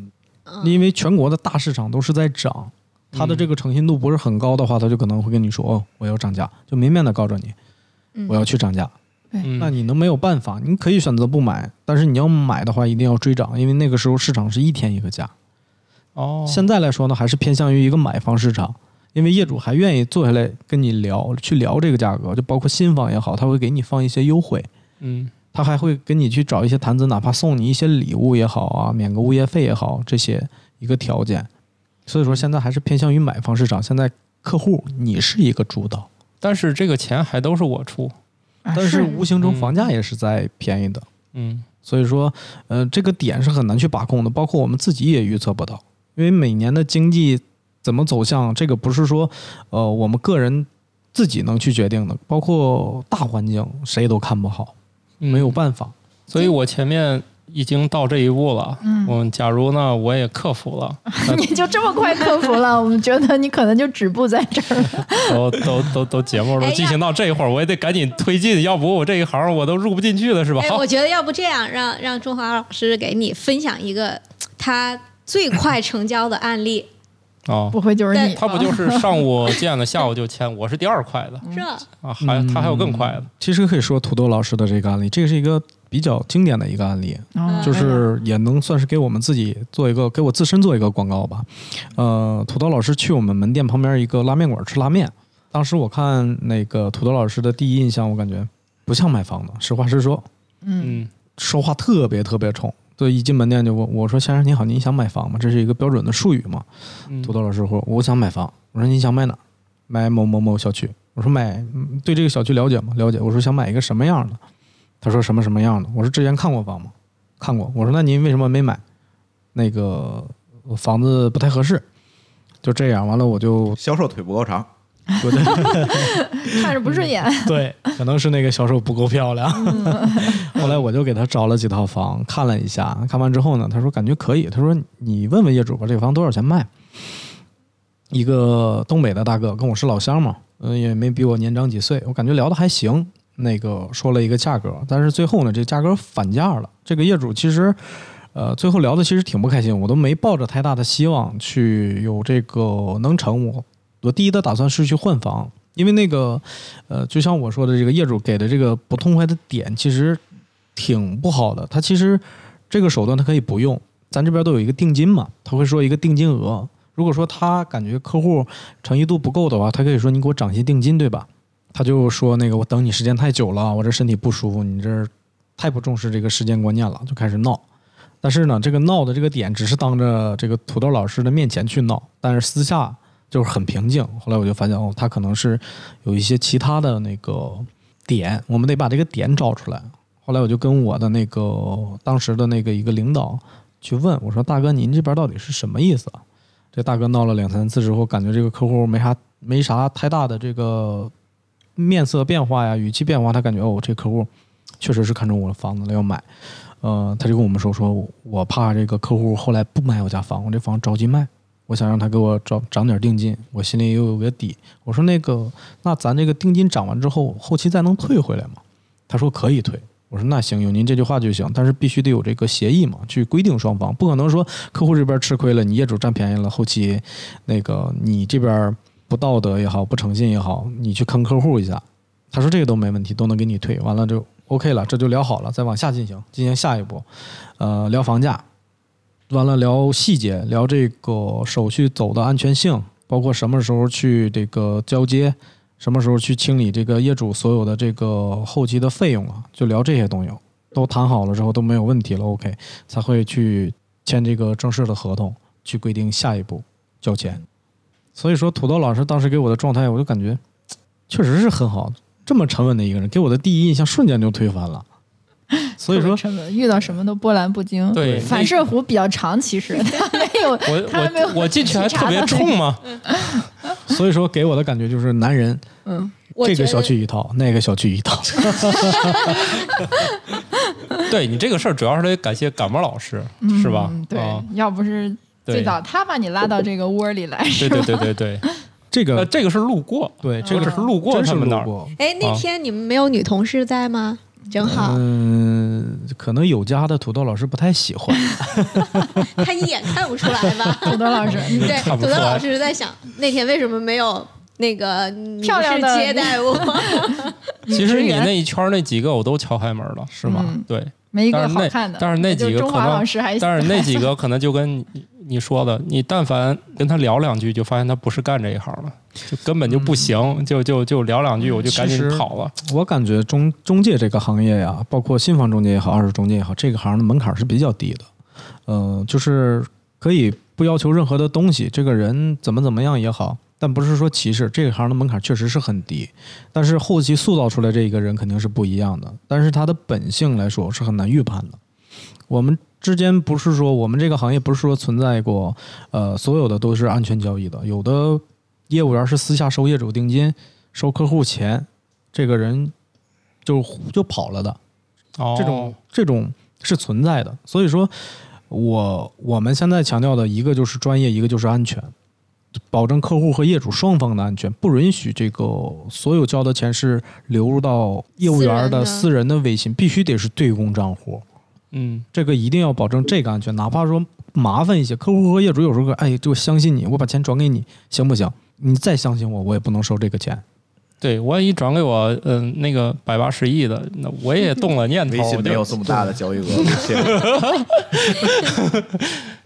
因为全国的大市场都是在涨。他的这个诚信度不是很高的话，他就可能会跟你说：“哦，我要涨价。”就明面的告诉你，我要去涨价。嗯那你能没有办法？你可以选择不买，但是你要买的话，一定要追涨，因为那个时候市场是一天一个价。哦，现在来说呢，还是偏向于一个买方市场，因为业主还愿意坐下来跟你聊，去聊这个价格，就包括新房也好，他会给你放一些优惠，嗯他还会跟你去找一些谈资，哪怕送你一些礼物也好啊，免个物业费也好，这些一个条件。所以说现在还是偏向于买方市场，现在客户你是一个主导，但是这个钱还都是我出。啊但是无形中嗯房价也是在便宜的。嗯所以说，呃，这个点是很难去把控的，包括我们自己也预测不到，因为每年的经济怎么走向，这个不是说，呃，我们个人自己能去决定的，包括大环境谁都看不好，嗯没有办法。所以我前面已经到这一步了。嗯我假如呢，我也克服了，<laughs> 你就这么快克服了，<laughs> 我们觉得你可能就止步在这儿了。都都都都节目都进行到这一会儿，我也得赶紧推进，要不我这一行我都入不进去了，是吧？我，觉得要不这样，让让中华老师给你分享一个他最快成交的案例，哦，不会就是你？他不就是上午见了，下午就签，<laughs> 我是第二快的是？啊，还他还有更快的。其实可以说土豆老师的这个案例，这个是一个比较经典的一个案例，哦就是也能算是给我们自己做一个，给我自身做一个广告吧。呃，土豆老师去我们门店旁边一个拉面馆吃拉面，当时我看那个土豆老师的第一印象，我感觉不像买房的，实话实说，嗯嗯说话特别特别冲。对，一进门店就问我说：“先生你好，您想买房吗？”这是一个标准的术语嘛。嗯土豆老师说：“我想买房。”我说：“你想买哪儿？买某某某小区。”我说：“买，嗯对这个小区了解吗？了解。”我说：“想买一个什么样的？”他说：“什么什么样的？”我说：“之前看过房吗？看过。”我说：“那您为什么没买？那个房子不太合适。”就这样，完了我就销售腿不够长，我就看着不顺眼。<laughs> 对，可能是那个销售不够漂亮。后来我就给他找了几套房，看了一下，看完之后呢，他说感觉可以，他说你问问业主吧，这个房多少钱卖？一个东北的大哥跟我是老乡嘛，嗯，也没比我年长几岁，我感觉聊的还行。那个说了一个价格，但是最后呢，这价格反价了。这个业主其实，呃，最后聊的其实挺不开心，我都没抱着太大的希望去有这个能成。我我第一的打算是去换房，因为那个，呃，就像我说的，这个业主给的这个不痛快的点其实挺不好的。他其实这个手段他可以不用，咱这边都有一个定金嘛，他会说一个定金额。如果说他感觉客户诚意度不够的话，他可以说你给我涨些定金，对吧？他就说那个我等你时间太久了，我这身体不舒服，你这太不重视这个时间观念了，就开始闹。但是呢，这个闹的这个点只是当着这个土豆老师的面前去闹，但是私下就是很平静。后来我就发现哦，他可能是有一些其他的那个点，我们得把这个点找出来。后来我就跟我的那个当时的那个一个领导去问我说：“大哥，您这边到底是什么意思？”这大哥闹了两三次之后，感觉这个客户没啥没啥太大的这个面色变化呀、语气变化，他感觉哦，这客户确实是看中我的房子了要买。呃，他就跟我们说说，我怕这个客户后来不买我家房，我这房着急卖，我想让他给我涨涨点定金，我心里也有个底。我说那个，那咱这个定金涨完之后，后期再能退回来吗？他说可以退。我说那行，有您这句话就行，但是必须得有这个协议嘛，去规定双方，不可能说客户这边吃亏了，你业主占便宜了，后期那个你这边不道德也好，不诚信也好，你去坑客户一下。他说这个都没问题，都能给你退，完了就 OK 了，这就聊好了，再往下进行，进行下一步，呃，聊房价，完了聊细节，聊这个手续走的安全性，包括什么时候去这个交接，什么时候去清理这个业主所有的这个后期的费用啊，就聊这些东西，都谈好了之后都没有问题了，OK，才会去签这个正式的合同，去规定下一步交钱。所以说，土豆老师当时给我的状态，我就感觉 <tsk> 确实是很好，这么沉稳的一个人，给我的第一印象瞬间就推翻了。<laughs> 所以说，遇到什么都波澜不惊。对反射弧比较长，其实他没有，我他没有我我进去还特别冲嘛，<laughs> 所以说给我的感觉就是男人，嗯，这个小区一套，那个小区一套。<laughs> 对你这个事儿主要是得感谢感冒老师，是吧嗯？对啊，要不是对最早他把你拉到这个窝里来，对对对对 <laughs> 这个这个是路过，对，这个是路过他们那儿。哎，那天你们没有女同事在吗？正好，嗯，可能有家的土豆老师不太喜欢。<laughs> 他一眼看不出来吧？<laughs> 土豆老师，对，土豆老师在想那天为什么没有那个漂亮的接待我。其实你那一圈那几个我都敲开门了，是吗？对，没一个但是那好看的。但是那几个可能华老师还，但是那几个可能就跟你你说的，你但凡跟他聊两句，就发现他不是干这一行的，就根本就不行，就就就聊两句，我就赶紧跑了。我感觉中中介这个行业呀，包括新房中介也好，二手中介也好，这个行的门槛是比较低的。嗯、就是可以不要求任何的东西，这个人怎么怎么样也好，但不是说歧视。这个行的门槛确实是很低，但是后期塑造出来这一个人肯定是不一样的。但是他的本性来说是很难预判的。我们之间不是说我们这个行业不是说存在过，呃，所有的都是安全交易的，有的业务员是私下收业主定金、收客户钱，这个人就就跑了的，哦，这种这种是存在的。所以说，我我们现在强调的一个就是专业，一个就是安全，保证客户和业主双方的安全，不允许这个所有交的钱是流入到业务员的私私人的微信，必须得是对公账户。嗯，这个一定要保证这个安全，哪怕说麻烦一些，客户和业主有时候哎，就相信你，我把钱转给你，行不行？你再相信我，我也不能收这个钱。对，万一转给我，嗯、那个百八十亿的，那我也动了念头，<laughs> 微信没有这么大的交易额。<laughs>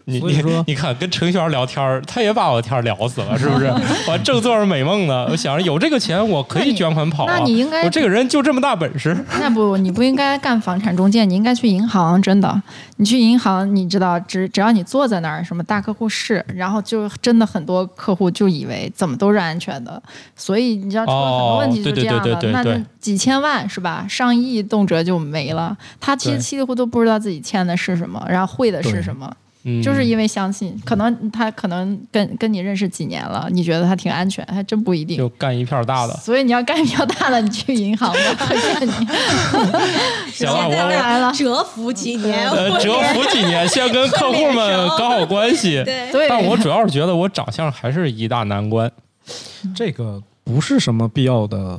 你你你看，跟程序员聊天儿，他也把我天聊死了，是不是？<laughs> 我正做着美梦呢，我想着有这个钱，我可以捐款跑啊。那你应该我这个人就这么大本事。那不，你不应该干房产中介，你应该去银行。真的，你去银行，你知道，只只要你坐在那儿，什么大客户室，然后就真的很多客户就以为怎么都是安全的，所以你知道出了很多问题哦对对就这样的。对对对对那那几千万是吧？上亿动辄就没了。他其实稀里糊涂不知道自己欠的是什么，然后汇的是什么。嗯，就是因为相信，可能他可能跟跟你认识几年了，你觉得他挺安全，还真不一定。就干一票大的。所以你要干一票大的，你去银行吧，推荐你。<laughs> 行了，现在我来了，蛰伏几年，蛰伏几年，<laughs> 先跟客户们搞好关系。对，对，但我主要是觉得我长相还是一大难关。这个不是什么必要的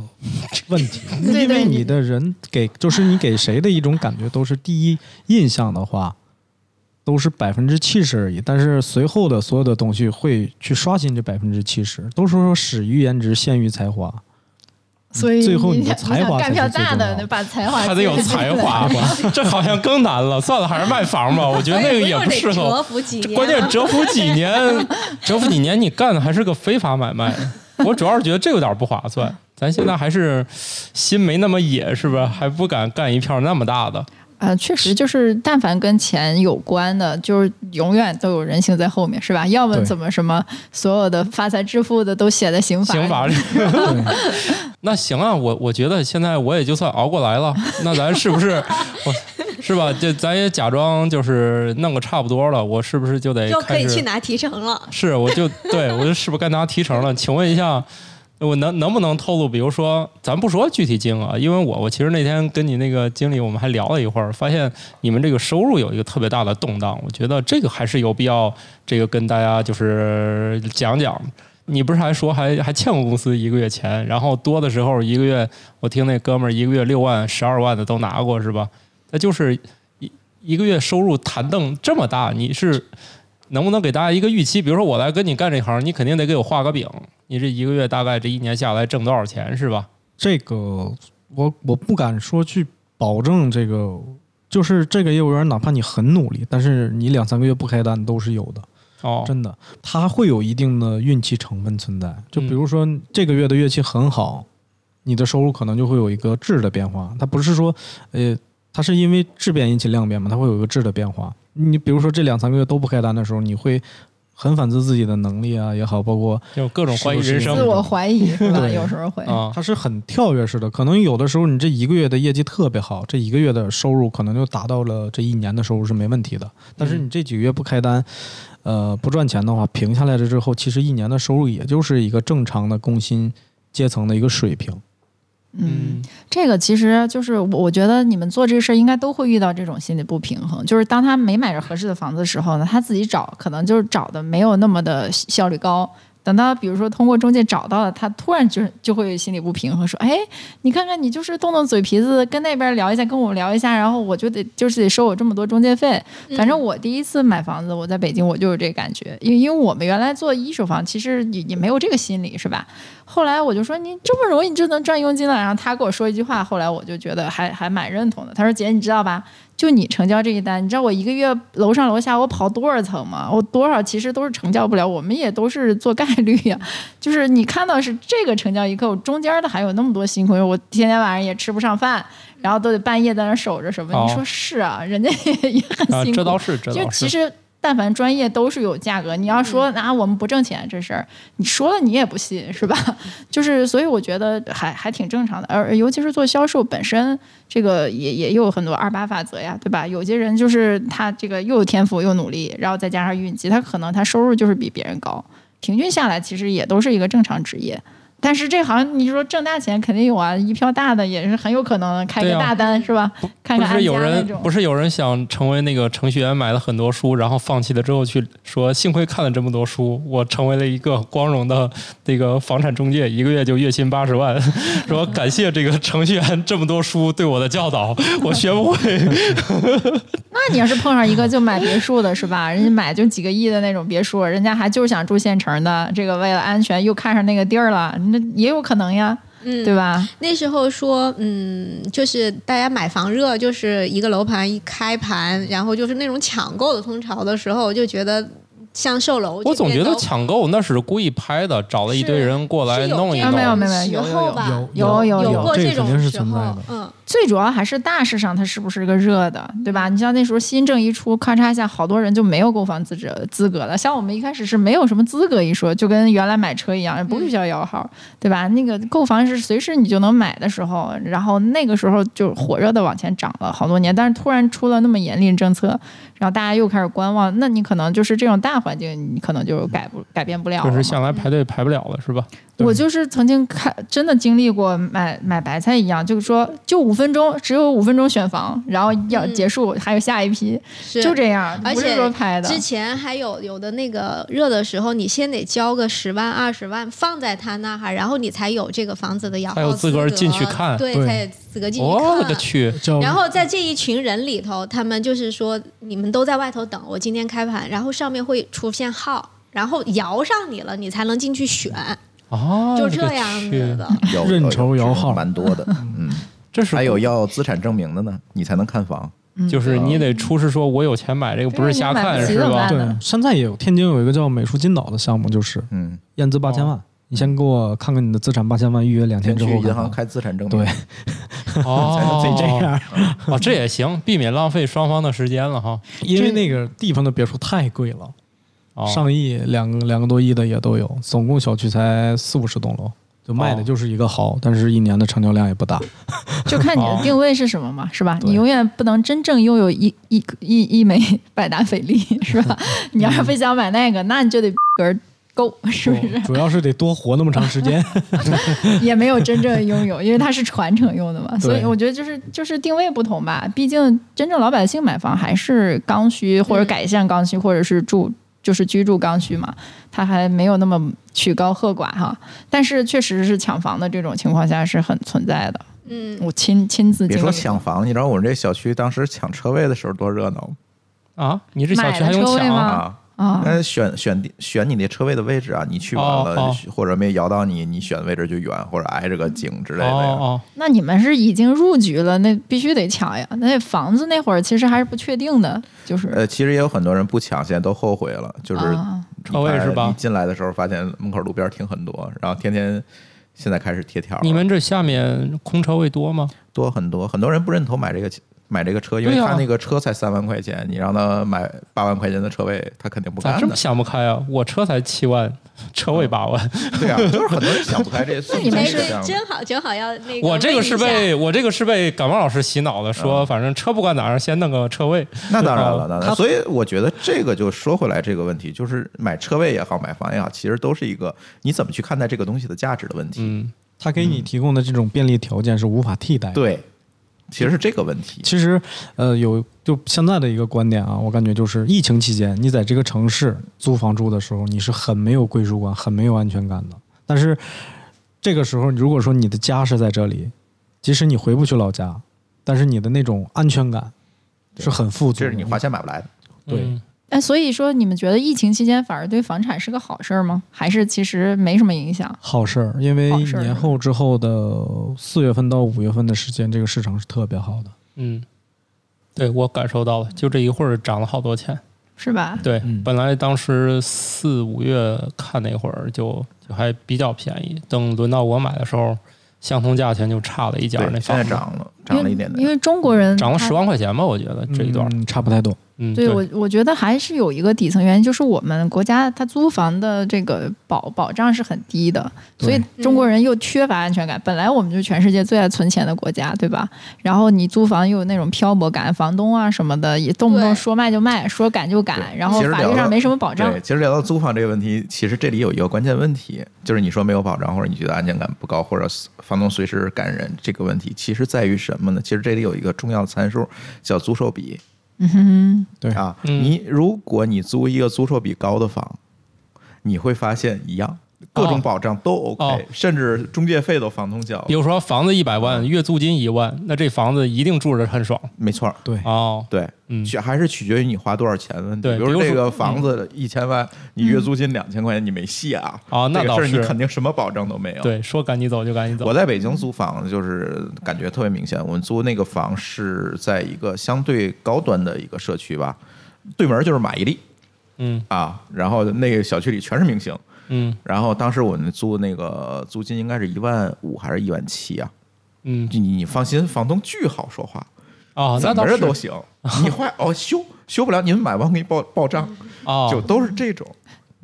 问题，<laughs> 因为你的人给就是你给谁的一种感觉都是第一印象的话，都是百分之七十而已，但是随后的所有的东西会去刷新这百分之七十，都是说始于颜值，先于才华。所以最后你的才华想干票才是最大的，把才华还得有才华吧，<laughs> 这好像更难了。算了，还是卖房吧。我觉得那个也不适合蛰。<laughs> 伏几年，关键蛰伏几年，<laughs> 蛰伏几年，你干的还是个非法买卖。我主要是觉得这有点不划算。咱现在还是心没那么野，是不是？还不敢干一票那么大的。呃，确实就是，但凡跟钱有关的，就是永远都有人性在后面，是吧？要么怎么什么所有的发财致富的都写在刑法里刑法里。<laughs> <laughs> 那行啊，我我觉得现在我也就算熬过来了。那咱是不是，<laughs> 我是吧？就咱也假装就是弄个差不多了，我是不是就得就可以去拿提成了。是，我就对我就是不是该拿提成了？请问一下，我能能不能透露？比如说，咱不说具体金额，因为我我其实那天跟你那个经理我们还聊了一会儿，发现你们这个收入有一个特别大的动荡，我觉得这个还是有必要这个跟大家就是讲讲。你不是还说还还欠过公司一个月钱，然后多的时候一个月，我听那哥们儿一个月六万、十二万的都拿过是吧？那就是一一个月收入弹凳这么大，你是能不能给大家一个预期？比如说我来跟你干这行，你肯定得给我画个饼，你这一个月大概这一年下来挣多少钱是吧？这个我我不敢说去保证这个，就是这个业务员，哪怕你很努力，但是你两三个月不开单都是有的。哦，真的，它会有一定的运气成分存在。就比如说这个月的月气很好，你的收入可能就会有一个质的变化。它不是说，呃，它是因为质变引起量变嘛，它会有一个质的变化。你比如说这两三个月都不开单的时候，你会很反思自己的能力啊也好，包括就各种怀疑人生自我怀疑是吧？对有时候会。啊，它是很跳跃式的。可能有的时候你这一个月的业绩特别好，这一个月的收入可能就达到了这一年的收入是没问题的。但是你这几个月不开单，呃，不赚钱的话，平下来了之后，其实一年的收入也就是一个正常的工薪阶层的一个水平。嗯，这个其实就是我我觉得你们做这个事儿应该都会遇到这种心理不平衡，就是当他没买着合适的房子的时候呢，他自己找可能就是找的没有那么的效率高。等等到比如说通过中介找到了，他突然就就会心里不平衡，说：“哎，你看看你就是动动嘴皮子跟那边聊一下，跟我聊一下，然后我就得就是得收我这么多中介费。反正我第一次买房子，我在北京我就有这感觉，因为因为我们原来做一手房，其实也也没有这个心理，是吧？后来我就说你这么容易就能赚佣金了，然后他跟我说一句话，后来我就觉得还还蛮认同的。他说：“姐，你知道吧？”就你成交这一单，你知道我一个月楼上楼下我跑多少层吗？我多少其实都是成交不了，我们也都是做概率呀。<laughs> 就是你看到是这个成交一刻，我中间的还有那么多辛苦，我天天晚上也吃不上饭，然后都得半夜在那守着什么？你说是啊，人家也也很辛苦。这倒是，这倒是。其实。但凡专业都是有价格，你要说啊我们不挣钱这事儿，你说了你也不信是吧？<laughs> 就是所以我觉得还还挺正常的，而尤其是做销售本身，这个也也有很多二八法则呀，对吧？有些人就是他这个又有天赋又努力，然后再加上运气，他可能他收入就是比别人高，平均下来其实也都是一个正常职业。但是这行你说挣大钱肯定有啊，一票大的也是很有可能开个大单是吧？看看不是有人不是有人想成为那个程序员，买了很多书，然后放弃了之后去说，幸亏看了这么多书，我成为了一个光荣的那个房产中介，一个月就月薪八十万，<laughs> 说感谢这个程序员这么多书对我的教导，我学不会。<laughs> 那你要是碰上一个就买别墅的是吧？人家买就几个亿的那种别墅，人家还就是想住县城的，这个为了安全又看上那个地儿了。那也有可能呀，嗯，对吧？那时候说，嗯，就是大家买房热，就是一个楼盘一开盘，然后就是那种抢购的风潮的时候，就觉得。像售楼，我总觉得抢购那是故意拍的，找了一堆人过来弄一弄。没有没有没有有有有有有过这种时候。嗯，最主要还是大市上它是不是个热的，对吧？你像那时候新政一出，咔嚓一下，好多人就没有购房资质资格了。像我们一开始是没有什么资格一说，就跟原来买车一样，不需要摇号，对吧？那个购房是随时你就能买的时候，然后那个时候就火热的往前涨了好多年，但是突然出了那么严厉的政策。然后大家又开始观望，那你可能就是这种大环境，你可能就改不改变不了。就是向来排队排不了了，是吧？我就是曾经看，真的经历过买买白菜一样，就是说就五分钟，只有五分钟选房，然后要结束，还有下一批，就这样。而且说拍的之前还有有的那个热的时候，你先得交个十万二十万放在他那哈，然后你才有这个房子的摇号资格进去看，对，才有资格进去看。我的去！然后在这一群人里头，他们就是说你们都在外头等，我今天开盘，然后上面会出现号，然后摇上你了，你才能进去选。哦，就这样子的，<laughs> 认筹摇号。蛮多的，<laughs> 嗯，这是还有要资产证明的呢，你才能看房，就是你得出示说我有钱买这个，不是瞎看是吧？对，现在也有，天津有一个叫美术金岛的项目，就是嗯，验资八千万，你先给我看看你的资产八千万，预约两天之后银行开资产证明，对，<laughs> 哦，得这样，哦，这也行，避免浪费双方的时间了哈，因为那个地方的别墅太贵了。上亿、两个两个多亿的也都有，总共小区才四五十栋楼，就卖的就是一个好，但是一年的成交量也不大。<laughs> 就看你的定位是什么嘛，是吧？你永远不能真正拥有一一一一枚 <laughs> 百达翡丽，是吧？<laughs> 你要是非想买那个，那你就得个够，是不是？主要是得多活那么长时间。也没有真正拥有，因为它是传承用的嘛，所以我觉得就是就是定位不同吧。毕竟真正老百姓买房还是刚需或者改善刚需，或者是住。就是居住刚需嘛，它还没有那么曲高和寡哈，但是确实是抢房的这种情况下是很存在的。嗯，我亲亲自别说抢房，你知道我们这小区当时抢车位的时候多热闹啊！你这小区还用抢啊？啊，那选选选你那车位的位置啊，你去完了或者没摇到你，你选的位置就远或者挨着个井之类的。哦那你们是已经入局了，那必须得抢呀。那房子那会儿其实还是不确定的，就是呃，其实也有很多人不抢，现在都后悔了。就是车位是吧？你进来的时候发现门口路边停很多，然后天天现在开始贴条。你们这下面空车位多吗？多很多，很多人不认同买这个。买这个车，因为他那个车才三万块钱，你让他买八万块钱的车位，他肯定不干。咋这么想不开啊？我车才七万，车位八万。对啊，<laughs> 就是很多人想不开这。那你们是真好，正好要那个。我这个是被我这个是被感冒老师洗脑的，说反正车不管哪样，先弄个车位。那当然了，那所以我觉得这个就说回来这个问题，就是买车位也好，买房也好，其实都是一个你怎么去看待这个东西的价值的问题。嗯，他给你提供的这种便利条件是无法替代。对。其实是这个问题。其实，呃，有就现在的一个观点啊，我感觉就是疫情期间，你在这个城市租房住的时候，你是很没有归属感、很没有安全感的。但是这个时候，如果说你的家是在这里，即使你回不去老家，但是你的那种安全感是很富足的。这是你花钱买不来的。对嗯哎，所以说你们觉得疫情期间反而对房产是个好事儿吗？还是其实没什么影响？好事儿，因为年后之后的四月份到五月份的时间，这个市场是特别好的。嗯，对我感受到了，就这一会儿涨了好多钱。是吧？对，嗯本来当时四五月看那会儿就就还比较便宜，等轮到我买的时候，相同价钱就差了一家对，现那房子，在涨了，涨了一点点。因为中国人他涨了十万块钱吧，我觉得这一段。嗯、差不太多。嗯，对我，我觉得还是有一个底层原因，就是我们国家它租房的这个保保障是很低的，所以中国人又缺乏安全感。本来我们就是全世界最爱存钱的国家，对吧？然后你租房又有那种漂泊感，房东啊什么的也动不动说卖就卖，说赶就赶，然后法律上没什么保障对，。其实聊到租房这个问题，其实这里有一个关键问题，就是你说没有保障，或者你觉得安全感不高，或者房东随时赶人，这个问题其实在于什么呢？其实这里有一个重要的参数叫租售比嗯哼，对啊。嗯你如果你租一个租售比高的房，你会发现一样。各种保障都 OK，、哦甚至中介费都房东交比，如说房子一百万，月租金一万，那这房子一定住着很爽没错儿。对，哦。对，嗯取还是取决于你花多少钱的问题。对比如说这个房子一千万，你月租金两千块钱，你没戏啊！哦那这个事你肯定什么保障都没有。，对，说赶紧走就赶紧走。我在北京租房就是感觉特别明显。我们租那个房是在一个相对高端的一个社区吧，对门就是马伊琍嗯啊，然后那个小区里全是明星。嗯然后当时我们租那个租金应该是一万五还是一万七啊？嗯，你你放心，房东巨好说话，哦，那怎么着都行。你坏哦修修不了，你们买完我给你报报账，哦，就都是这种。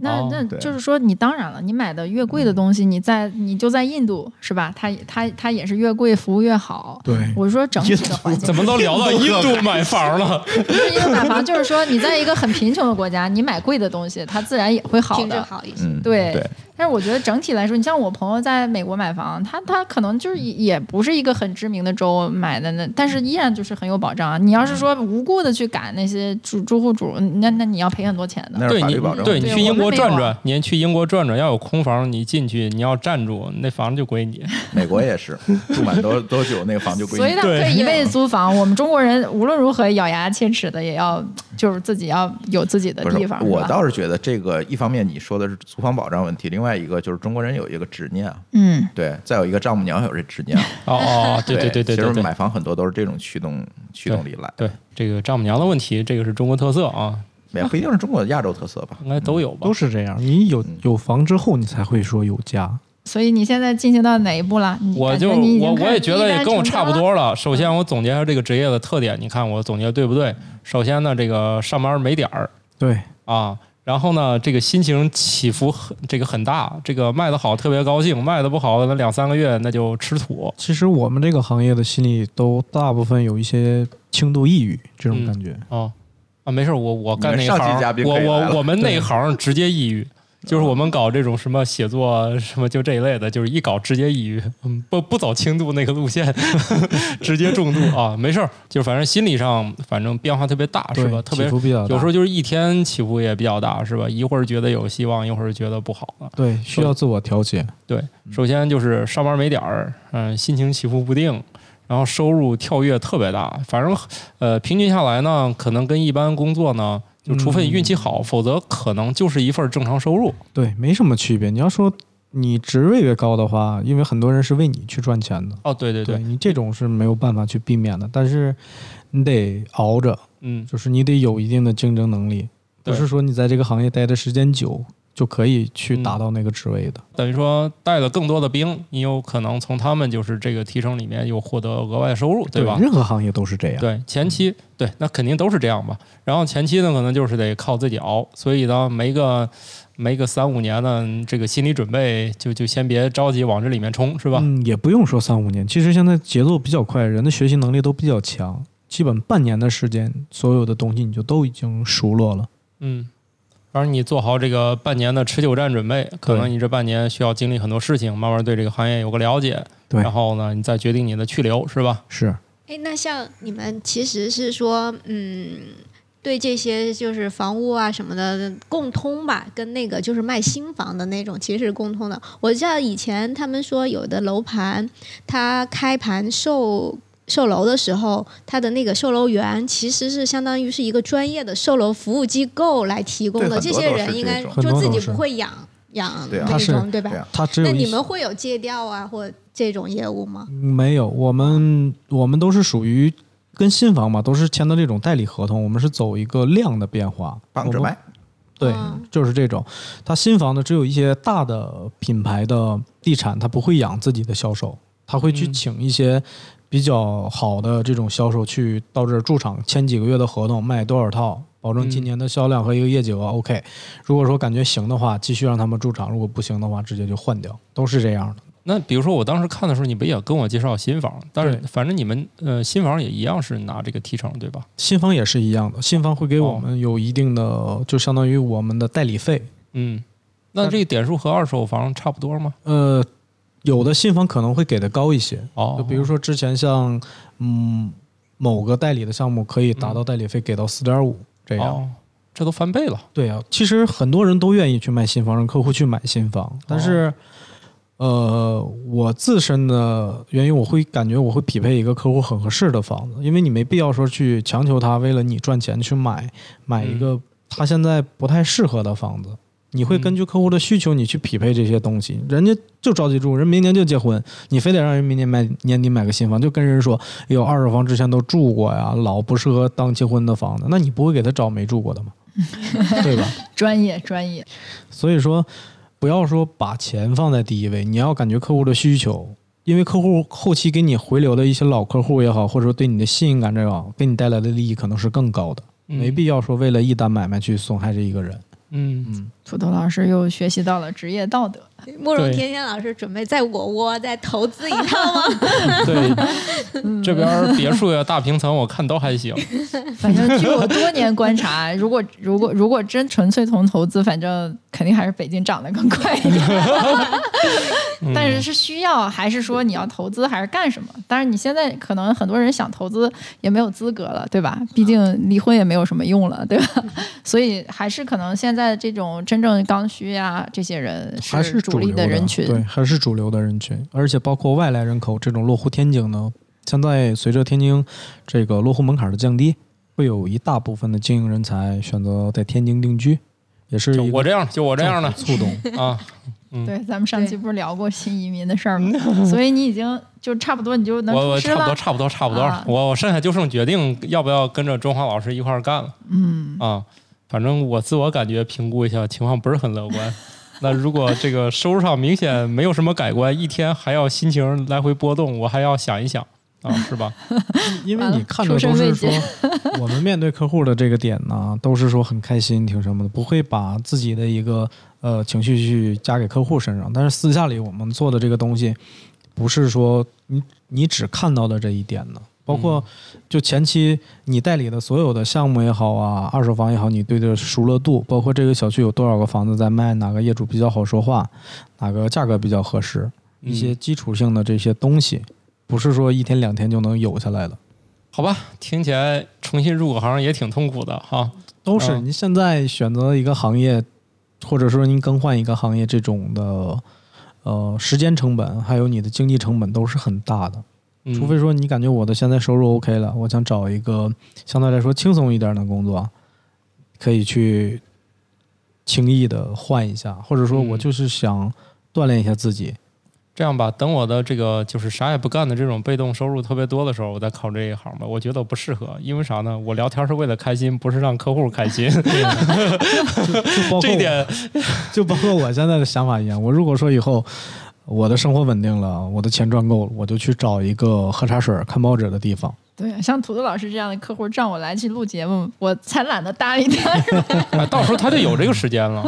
哦那那就是说，你当然了，你买的越贵的东西，你在你就在印度是吧？它它它也是越贵，服务越好。对我说整体的环境怎么都聊到印度买房了？<laughs> 不是因为买房，就是说你在一个很贫穷的国家，你买贵的东西，它自然也会好品质的。好一些。对，但是我觉得整体来说，你像我朋友在美国买房，他他可能就是也也不是一个很知名的州买的那，但是依然就是很有保障啊。你要是说无故的去赶那些住住户主，那那你要赔很多钱的。那对你。对你去英国转转，你去英国转转，要有空房，你进去你要站住，那房子就归你。<laughs> 美国也是，住满多多久那个房就归你所以他。们可以一辈子 <laughs> 租房。我们中国人无论如何咬牙切齿的，也要就是自己要有自己的地方。，我倒是觉得这个一方面你说的是租房保障问题，另外一个就是中国人有一个执念啊，嗯，对，再有一个丈母娘有这执念啊，哦哦，对对对对其实买房很多都是这种驱动驱动力来，对，这个丈母娘的问题，这个是中国特色啊，也不一定是中国的亚洲特色吧。应该都有吧都？是这样。你有有房之后，你才会说有家。所以你现在进行到哪一步了？你我就我我也觉得也跟我差不多了。首先，我总结一下这个职业的特点，你看我总结对不对？首先呢，这个上班没点儿对，啊，然后呢，这个心情起伏很这个很大，这个卖的好特别高兴，卖的不好那两三个月那就吃土。其实我们这个行业的心里都大部分有一些轻度抑郁这种嗯感觉。哦啊，没事儿，我我干那行我我我们那一行直接抑郁，就是我们搞这种什么写作什么就这一类的，就是一搞直接抑郁，嗯，不不走轻度那个路线，<laughs> 直接重度啊，没事儿，就反正心理上反正变化特别大，是吧？特别有时候就是一天起伏也比较大，是吧？一会儿觉得有希望，一会儿觉得不好了。对，需要自我调节。对，首先就是上班没点儿，嗯，心情起伏不定，然后收入跳跃特别大，反正呃平均下来呢，可能跟一般工作呢，就除非你运气好，否则可能就是一份正常收入。对，没什么区别。你要说你职位越高的话，因为很多人是为你去赚钱的，哦，对对对，你这种是没有办法去避免的。但是你得熬着，嗯，就是你得有一定的竞争能力，不是说你在这个行业待的时间久就可以去达嗯到那个职位的。等于说带了更多的兵，你有可能从他们就是这个提成里面又获得额外的收入，对吧？任何行业都是这样。对，前期对，那肯定都是这样吧。然后前期呢，可能就是得靠自己熬，所以呢，没个没个三五年的，这个心理准备就就先别着急往这里面冲，是吧？嗯，也不用说三五年，其实现在节奏比较快，人的学习能力都比较强，基本半年的时间，所有的东西你就都已经熟络了。嗯，反正你做好这个半年的持久战准备，可能你这半年需要经历很多事情，慢慢对这个行业有个了解，对然后呢，你再决定你的去留，是吧？是，哎，那像你们其实是说，嗯，对这些就是房屋啊什么的共通吧，跟那个就是卖新房的那种其实是共通的。我知道以前他们说有的楼盘，它开盘售售楼的时候，他的那个售楼员其实是相当于是一个专业的售楼服务机构来提供的，这些人应该就自己不会养养那种，对吧？他只有那你们会有借调啊或？这种业务吗？没有，我们我们都是属于跟新房嘛，都是签的这种代理合同。我们是走一个量的变化，帮着卖。对，就是这种。他新房呢，只有一些大的品牌的地产，他不会养自己的销售，他会去请一些比较好的这种销售去到这儿驻场，签几个月的合同，卖多少套，保证今年的销量和一个业绩额 OK。如果说感觉行的话，继续让他们驻场；如果不行的话，直接就换掉，都是这样的。那比如说，我当时看的时候，你不也跟我介绍新房？但是反正你们呃新房也一样是拿这个提成，对吧？新房也是一样的，新房会给我们有一定的，就相当于我们的代理费。嗯，那这个点数和二手房差不多吗？呃，有的新房可能会给的高一些。哦，就比如说之前像嗯某个代理的项目，可以达到代理费给到四点五这样，这都翻倍了。对啊，其实很多人都愿意去卖新房，让客户去买新房，但是。呃，我自身的原因，我会感觉我会匹配一个客户很合适的房子，因为你没必要说去强求他为了你赚钱去买买一个他现在不太适合的房子。你会根据客户的需求，你去匹配这些东西。人家就着急住，人明年就结婚，你非得让人明年买年底买个新房，就跟人说有二手房之前都住过呀，老不适合当结婚的房子，那你不会给他找没住过的吗？<laughs> 对吧？<laughs> 专业专业。所以说。不要说把钱放在第一位，你要感觉客户的需求，因为客户后期给你回流的一些老客户也好，或者说对你的信任感这个给你带来的利益可能是更高的，没必要说为了一单买卖去损害这一个人。嗯嗯，土豆老师又学习到了职业道德。慕容天天老师准备在我窝再投资一套吗？<laughs> 对，这边别墅呀、大平层，我看都还行。<laughs> 反正据我多年观察，如果如果如果真纯粹从投资，反正肯定还是北京涨得更快一点。<laughs> 但是是需要还是说你要投资还是干什么？但是你现在可能很多人想投资也没有资格了，对吧？毕竟离婚也没有什么用了，对吧？所以还是可能现在这种真正刚需呀，这些人还是主力的人群，对，还是主流的人群。而且包括外来人口这种落户天津呢，现在随着天津这个落户门槛的降低，会有一大部分的精英人才选择在天津定居，也是我这样，就我这样的触动 <laughs> 啊。<laughs> 对，咱们上期不是聊过新移民的事儿吗？<laughs> 所以你已经就差不多，你就能我我差不多差不多差不多，我我剩下就剩决定要不要跟着中华老师一块儿干了。嗯啊，反正我自我感觉评估一下，情况不是很乐观。<laughs> 那如果这个收入上明显没有什么改观，一天还要心情来回波动，我还要想一想。啊，是吧？<laughs> 因为你看的都是说，<laughs> 我们面对客户的这个点呢，都是说很开心，挺什么的，不会把自己的一个呃情绪去加给客户身上。但是私下里我们做的这个东西，不是说你你只看到的这一点呢。包括就前期你代理的所有的项目也好啊，二手房也好，你对的熟络度，包括这个小区有多少个房子在卖，哪个业主比较好说话，哪个价格比较合适，一些基础性的这些东西。不是说一天两天就能有下来的，好吧？听起来重新入行也挺痛苦的哈。都是您现在选择一个行业，或者说您更换一个行业，这种的呃时间成本还有你的经济成本都是很大的。除非说你感觉我的现在收入 OK 了，我想找一个相对来说轻松一点的工作，可以去轻易的换一下，或者说我就是想锻炼一下自己。这样吧，等我的这个就是啥也不干的这种被动收入特别多的时候，我再考这一行吧。我觉得我不适合，因为啥呢？我聊天是为了开心，不是让客户开心。<laughs> <laughs> 这一点就包括我现在的想法一样。我如果说以后我的生活稳定了，我的钱赚够了，我就去找一个喝茶水、看报纸的地方，对，像土豆老师这样的客户让我来去录节目，我才懒得搭理他。<laughs> 哎，到时候他就有这个时间了，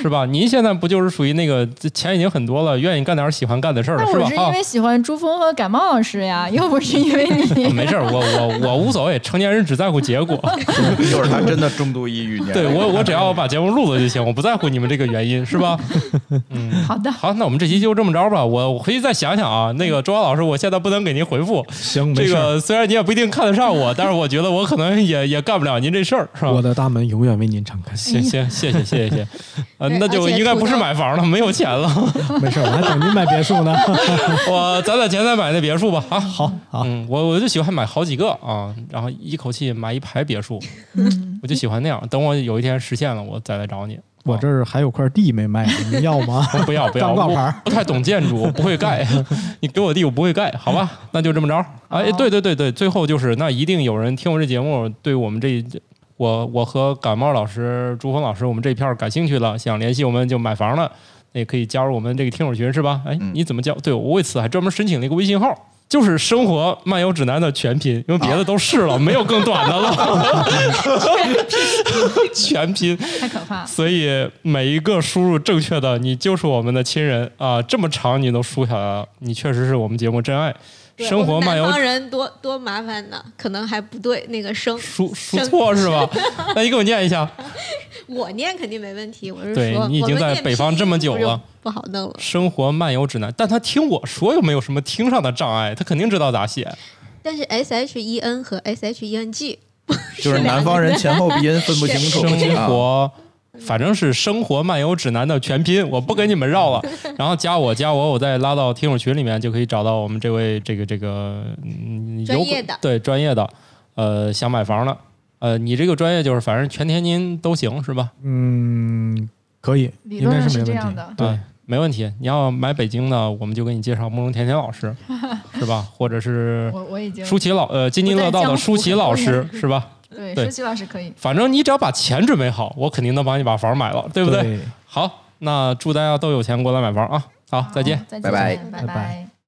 是吧？您现在不就是属于那个钱已经很多了，愿意干点喜欢干的事儿，是吧？我是因为喜欢朱峰和感冒老师呀，又不是因为你。<laughs> 没事，我我我无所谓，成年人只在乎结果。<laughs> 就是他真的重度抑郁，对我我只要把节目录了就行，我不在乎你们这个原因，是吧？嗯，好的，好，那我们这期就这么着吧。我我回去再想想啊。那个周华老师，我现在不能给您回复。行，这个虽然你也不一定看得上我，<laughs> 但是我觉得我可能也也干不了您这事儿，是吧？我的大门永远为您敞开。行行，谢谢谢谢谢，呃，那就应该不是买房了，没有钱了。<laughs> 没事，我还等您买别墅呢。<laughs> 我攒攒钱再买那别墅吧。啊，好好，嗯，我我就喜欢买好几个啊，然后一口气买一排别墅，我就喜欢那样。等我有一天实现了，我再来找你。我这儿还有块地没卖，<laughs> 你要吗？不 <laughs> 要不要，挂 <laughs> 牌。不太懂建筑，我不会盖。你给我地，我不会盖，好吧？那就这么着。哎，对对对对，最后就是，那一定有人听我这节目，对我们这我我和感冒老师、朱峰老师，我们这片感兴趣了，想联系我们就买房了，也可以加入我们这个听友群，是吧？哎，你怎么叫？对我为此还专门申请了一个微信号。就是生活漫游指南的全拼，因为别的都试了，<laughs> 没有更短的了。<laughs> 全拼太可怕，所以每一个输入正确的，你就是我们的亲人啊！这么长你都输下来了，你确实是我们节目真爱。生活漫游南方人多多麻烦呢，可能还不对，那个生输输错是吧？那你给我念一下。<laughs> 我念肯定没问题，我是对你已经在北方这么久了，不好弄了。生活漫游指南，但他听我说又没有什么听上的障碍，他肯定知道咋写。但是 S H E N 和 S H E N G 就是南方人前后鼻音分不 <laughs> 清楚。生活，反正是生活漫游指南的全拼，我不跟你们绕了。<laughs> 然后加我加我，我再拉到听友群里面，就可以找到我们这位这个这个专业的对专业的呃想买房的。呃，你这个专业就是反正全天津都行是吧？嗯，可以，应该是没问题。对，没问题。你要买北京的，我们就给你介绍慕容甜甜老师，<laughs> 是吧？或者是我我已经舒淇老呃津津乐道的舒淇老师，是吧？对，说句老师可以。反正你只要把钱准备好，我肯定能帮你把房买了，对不对？好，那祝大家都有钱过来买房啊！好，再见，再见，拜拜，拜拜。